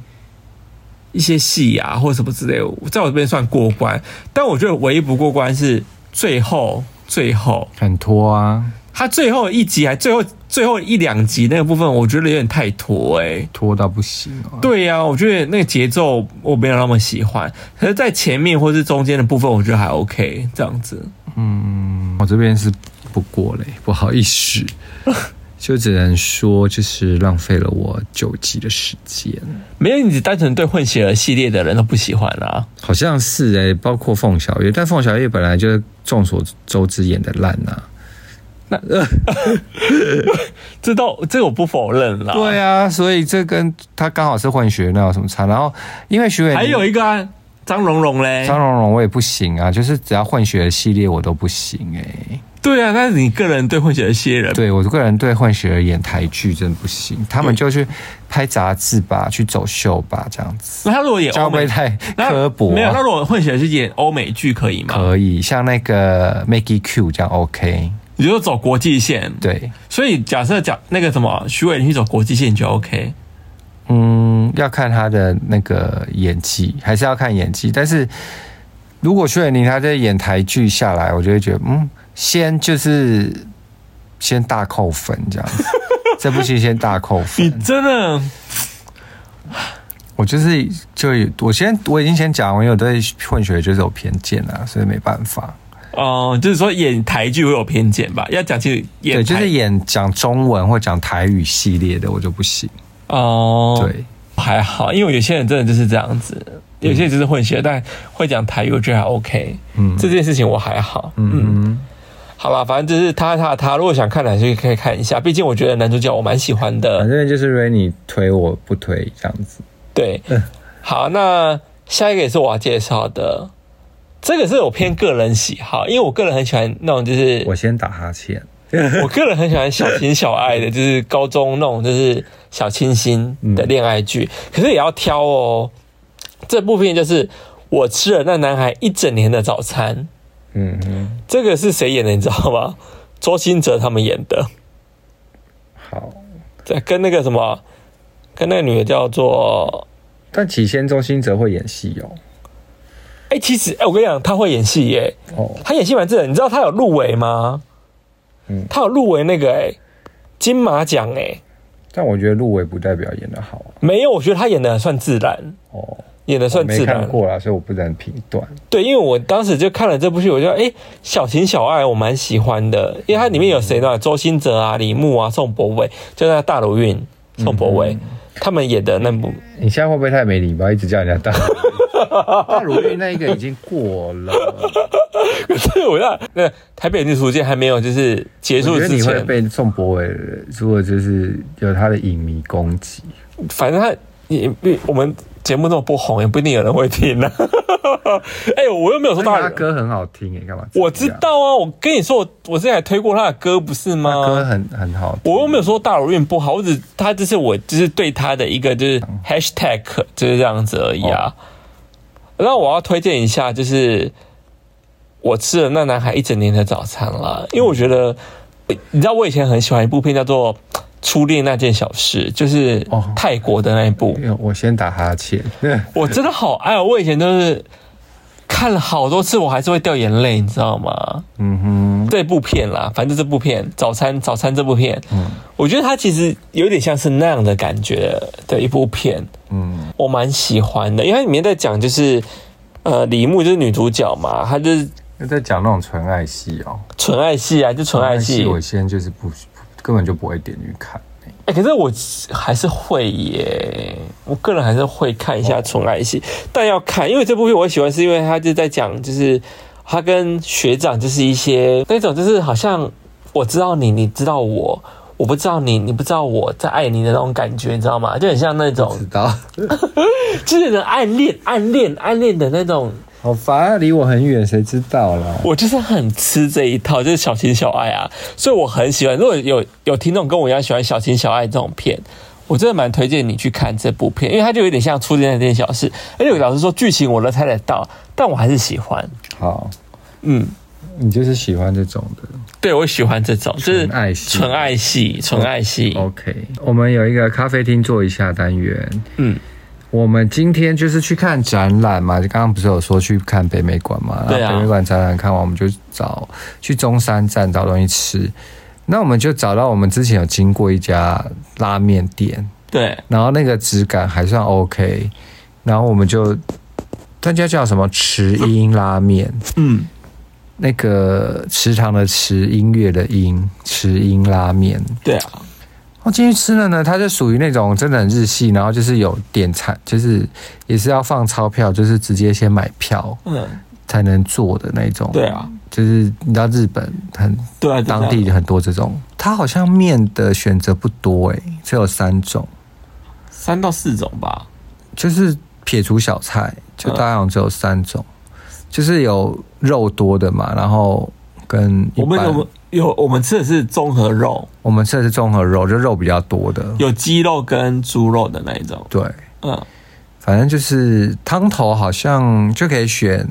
一些戏啊或者什么之类的，在我这边算过关。但我觉得唯一不过关是最后最后很拖啊。他最后一集还最后最后一两集那个部分，我觉得有点太拖哎、欸，拖到不行啊！对呀、啊，我觉得那个节奏我没有那么喜欢。可是，在前面或是中间的部分，我觉得还 OK 这样子。嗯，我这边是不过嘞，不好意思。就只能说就是浪费了我九集的时间。没有，你只单纯对混血儿系列的人都不喜欢啊？好像是哎、欸，包括凤小岳，但凤小岳本来就是众所周知演的烂呐、啊。那 这倒这我不否认啦。对啊，所以这跟他刚好是混血，那有什么差？然后因为徐伟还有一个张荣荣嘞，张荣荣我也不行啊，就是只要混血的系列我都不行哎、欸。对啊，但是你个人对混血的系列人，对我个人对混血而演台剧真的不行，他们就去拍杂志吧，去走秀吧，这样子。那他如果演欧美太刻薄，没有，那如果混血儿是演欧美剧可以吗？可以，像那个 Maggie Q 这样 OK。你就走国际线，对。所以假设讲那个什么徐伟宁去走国际线就 OK。嗯，要看他的那个演技，还是要看演技。但是如果徐伟宁他在演台剧下来，我就会觉得嗯。先就是先大扣分这样子，这部戏先大扣分。你真的，我就是就我先我已经先讲，我有对混血就是有偏见啊，所以没办法。哦，就是说演台剧会有偏见吧？要讲清楚，对，就是演讲中文或讲台语系列的，我就不行。哦，对，还好，因为有些人真的就是这样子。有些人就是混血，但会讲台语，我觉得还 OK。嗯，这件事情我还好。嗯。嗯好吧，反正就是他他他，如果想看的就可以看一下。毕竟我觉得男主角我蛮喜欢的。反正就是 Rainy 推我不推这样子。对，好，那下一个也是我要介绍的，这个是我偏个人喜好，因为我个人很喜欢那种就是我先打哈欠。我个人很喜欢小情小爱的，就是高中那种就是小清新的恋爱剧，可是也要挑哦。这部片就是我吃了那男孩一整年的早餐。嗯嗯，这个是谁演的？你知道吗？周兴哲他们演的。好，在跟那个什么，跟那个女的叫做……但起先周兴哲会演戏哦。哎，其实哎，我跟你讲，他会演戏耶。哦，他演戏蛮正的。你知道他有入围吗？嗯，他有入围那个哎金马奖哎。但我觉得入围不代表演的好。没有，我觉得他演的算自然。哦。演的算自然，没看过啦，所以我不能评断。对，因为我当时就看了这部戏，我就哎、欸，小情小爱，我蛮喜欢的。因为它里面有谁呢？周兴哲啊、李牧啊、宋博伟，就在大鲁运、宋博伟、嗯、他们演的那部。你现在会不会太没礼貌，一直叫人家大 大鲁韵那一个已经过了。可是我要那台北女图鉴还没有就是结束之前，你会被宋博伟如果就是有他的影迷攻击。反正他也我们。节目那么不红，也不一定有人会听呢、啊。哎、欸，我又没有说他歌很好听，哎，干嘛？我知道啊，我跟你说，我我之前还推过他的歌，不是吗？歌很很好听。我又没有说大鲁韵不好，我只他这是我就是对他的一个就是 hashtag 就是这样子而已啊。那、哦、我要推荐一下，就是我吃了那男孩一整年的早餐了，因为我觉得，你知道我以前很喜欢一部片叫做。初恋那件小事，就是泰国的那一部。哦、我先打哈欠。我真的好爱哦！我以前都是看了好多次，我还是会掉眼泪，你知道吗？嗯哼，这部片啦，反正这部片《早餐早餐》这部片，嗯，我觉得它其实有点像是那样的感觉的一部片。嗯，我蛮喜欢的，因为它里面在讲就是呃，李牧就是女主角嘛，她就是在讲那种纯爱戏哦，纯爱戏啊，就纯爱戏。我先就是不。根本就不会点进去看，哎、欸，可是我还是会耶，我个人还是会看一下纯爱戏，但要看，因为这部片我喜欢，是因为他就在讲，就是他跟学长就是一些那种，就是好像我知道你，你知道我，我不知道你，你不知道我在爱你的那种感觉，你知道吗？就很像那种，知道，就是暗恋、暗恋、暗恋的那种。好烦啊！离我很远，谁知道啦？我就是很吃这一套，就是小情小爱啊，所以我很喜欢。如果有有听众跟我一样喜欢小情小爱这种片，我真的蛮推荐你去看这部片，因为它就有点像初恋那件小事。而且老实说，剧情我都猜得到，但我还是喜欢。好，嗯，你就是喜欢这种的。对，我喜欢这种，就是纯爱系，纯爱系，纯爱系。OK，我们有一个咖啡厅做一下单元，嗯。我们今天就是去看展览嘛，就刚刚不是有说去看北美馆嘛？对啊。北美馆展览看完，我们就找去中山站找东西吃。那我们就找到我们之前有经过一家拉面店，对。然后那个质感还算 OK，然后我们就那家叫什么池音拉面，嗯，那个池塘的池，音乐的音，池音拉面，对啊。我进去吃了呢，它就属于那种真的很日系，然后就是有点餐，就是也是要放钞票，就是直接先买票，嗯，才能坐的那种。对啊，就是你知道日本很对，当地很多这种。它好像面的选择不多诶，只有三种，三到四种吧。就是撇除小菜，就大概好像只有三种，就是有肉多的嘛，然后跟我们有。有，我们吃的是综合肉，我们吃的是综合肉，就肉比较多的，有鸡肉跟猪肉的那一种。对，嗯，反正就是汤头好像就可以选，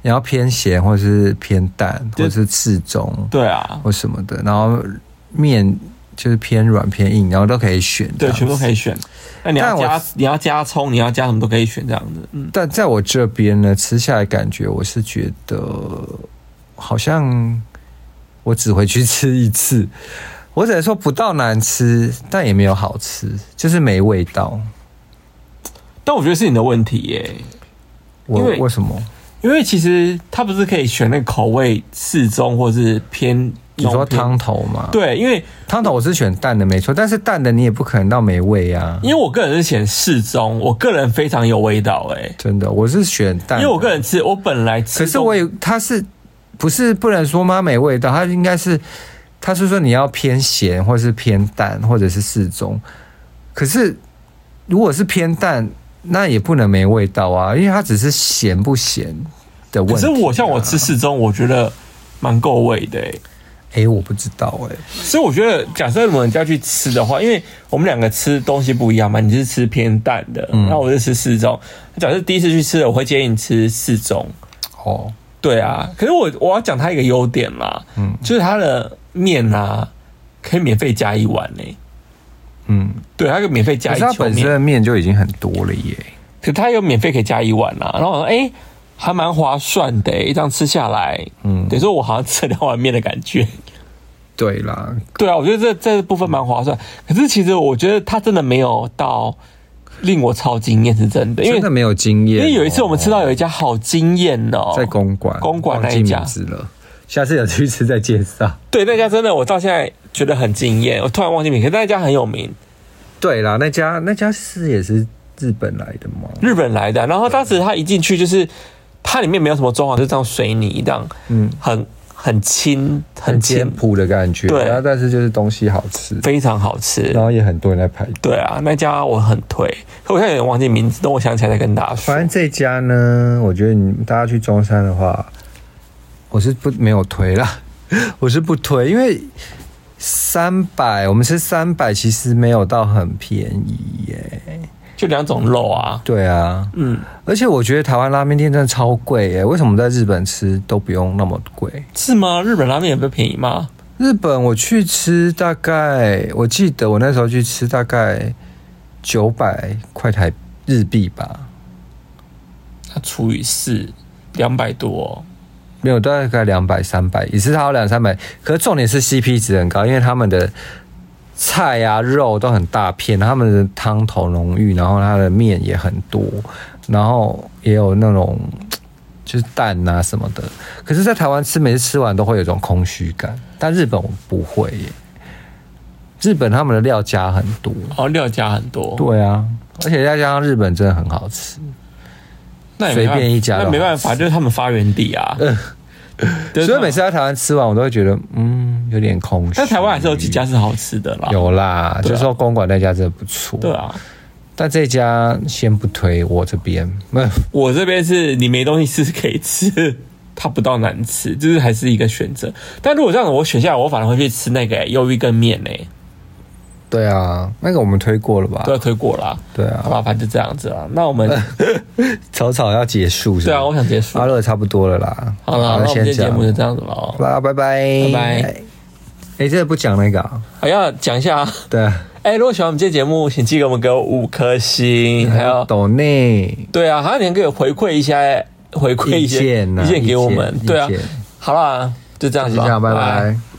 你要偏咸或者是偏淡，或者是适中，对啊，或什么的。然后面就是偏软偏硬，然后都可以选，对，全部都可以选。那你要加，你要加葱，你要加什么都可以选这样子。嗯，但在我这边呢，吃下来感觉我是觉得好像。我只回去吃一次，我只能说不到难吃，但也没有好吃，就是没味道。但我觉得是你的问题耶。我为什么？因为其实它不是可以选那个口味适中，或是偏你说汤头嘛？对，因为汤头我是选淡的没错，但是淡的你也不可能到没味啊。因为我个人是选适中，我个人非常有味道哎，真的，我是选淡，因为我个人吃，我本来吃，可是我也它是。不是不能说妈？没味道，它应该是，它是说你要偏咸，或是偏淡，或者是适中。可是如果是偏淡，那也不能没味道啊，因为它只是咸不咸的问题啊。可是我像我吃适中，我觉得蛮够味的欸。欸，我不知道欸。所以我觉得，假设我们要去吃的话，因为我们两个吃东西不一样嘛，你是吃偏淡的，那我是吃适中。假设第一次去吃的，我会建议你吃适中。哦。对啊，可是我我要讲它一个优点啦，嗯，就是它的面啊，可以免费加一碗呢，嗯，对，它可以免费加一碗面，它本身的面就已经很多了耶，可它有免费可以加一碗啊，然后我说，哎，还蛮划算的，一张吃下来，嗯，等于说我好像吃了两碗面的感觉，对啦，对啊，我觉得这这部分蛮划算，可是其实我觉得它真的没有到。令我超惊艳是真的，因为真的没有经验。因为有一次我们吃到有一家好惊艳哦，在公馆，公馆那一家了。下次有去吃再介绍。对，那家真的我到现在觉得很惊艳。我突然忘记名，可是那家很有名。对啦，那家那家是也是日本来的吗？日本来的。然后当时他一进去就是，它里面没有什么装潢，就这样水泥这样，嗯，很。很轻，很简朴的感觉，对，然后但是就是东西好吃，非常好吃，然后也很多人在排队。对啊，那家我很推，可我现在有点忘记名字，等我想起来再跟大家说。反正这家呢，我觉得你大家去中山的话，我是不没有推啦，我是不推，因为三百，我们吃三百，其实没有到很便宜耶。就两种肉啊，对啊，嗯，而且我觉得台湾拉面店真的超贵耶，为什么在日本吃都不用那么贵？是吗？日本拉面也不便宜吗？日本我去吃大概，我记得我那时候去吃大概九百块台日币吧，它除以四，两百多，没有，大概两百三百，也是它有两三百，可是重点是 CP 值很高，因为他们的。菜啊，肉都很大片，他们的汤头浓郁，然后它的面也很多，然后也有那种就是蛋啊什么的。可是，在台湾吃，每次吃完都会有一种空虚感，但日本我不会耶。日本他们的料加很多，哦，料加很多，对啊，而且再加上日本真的很好吃，那随便一家，那没办法，就是他们发源地啊。所以每次在台湾吃完，我都会觉得嗯有点空虚。但台湾还是有几家是好吃的啦，有啦，就是说公馆那家真的不错。对啊，但这家先不推，我这边，我这边是你没东西吃可以吃，它不到难吃，就是还是一个选择。但如果这样子我选下来，我反而会去吃那个鱿鱼跟面呢。对啊，那个我们推过了吧？对，推过了。对啊，好吧，反正就这样子了。那我们 草草要结束是吧？对啊，我想结束。阿乐差不多了啦。好了，那我们今天节目就这样子了。好啦，拜拜，拜拜。哎，这个不讲那个啊？还要讲一下。啊对。哎，如果喜欢我们这节目，请记得我们给我五颗星，还有抖内。对啊，还有你可以回馈一下，回馈一些意见给我们。对啊。好啦，就这样子吧。拜拜。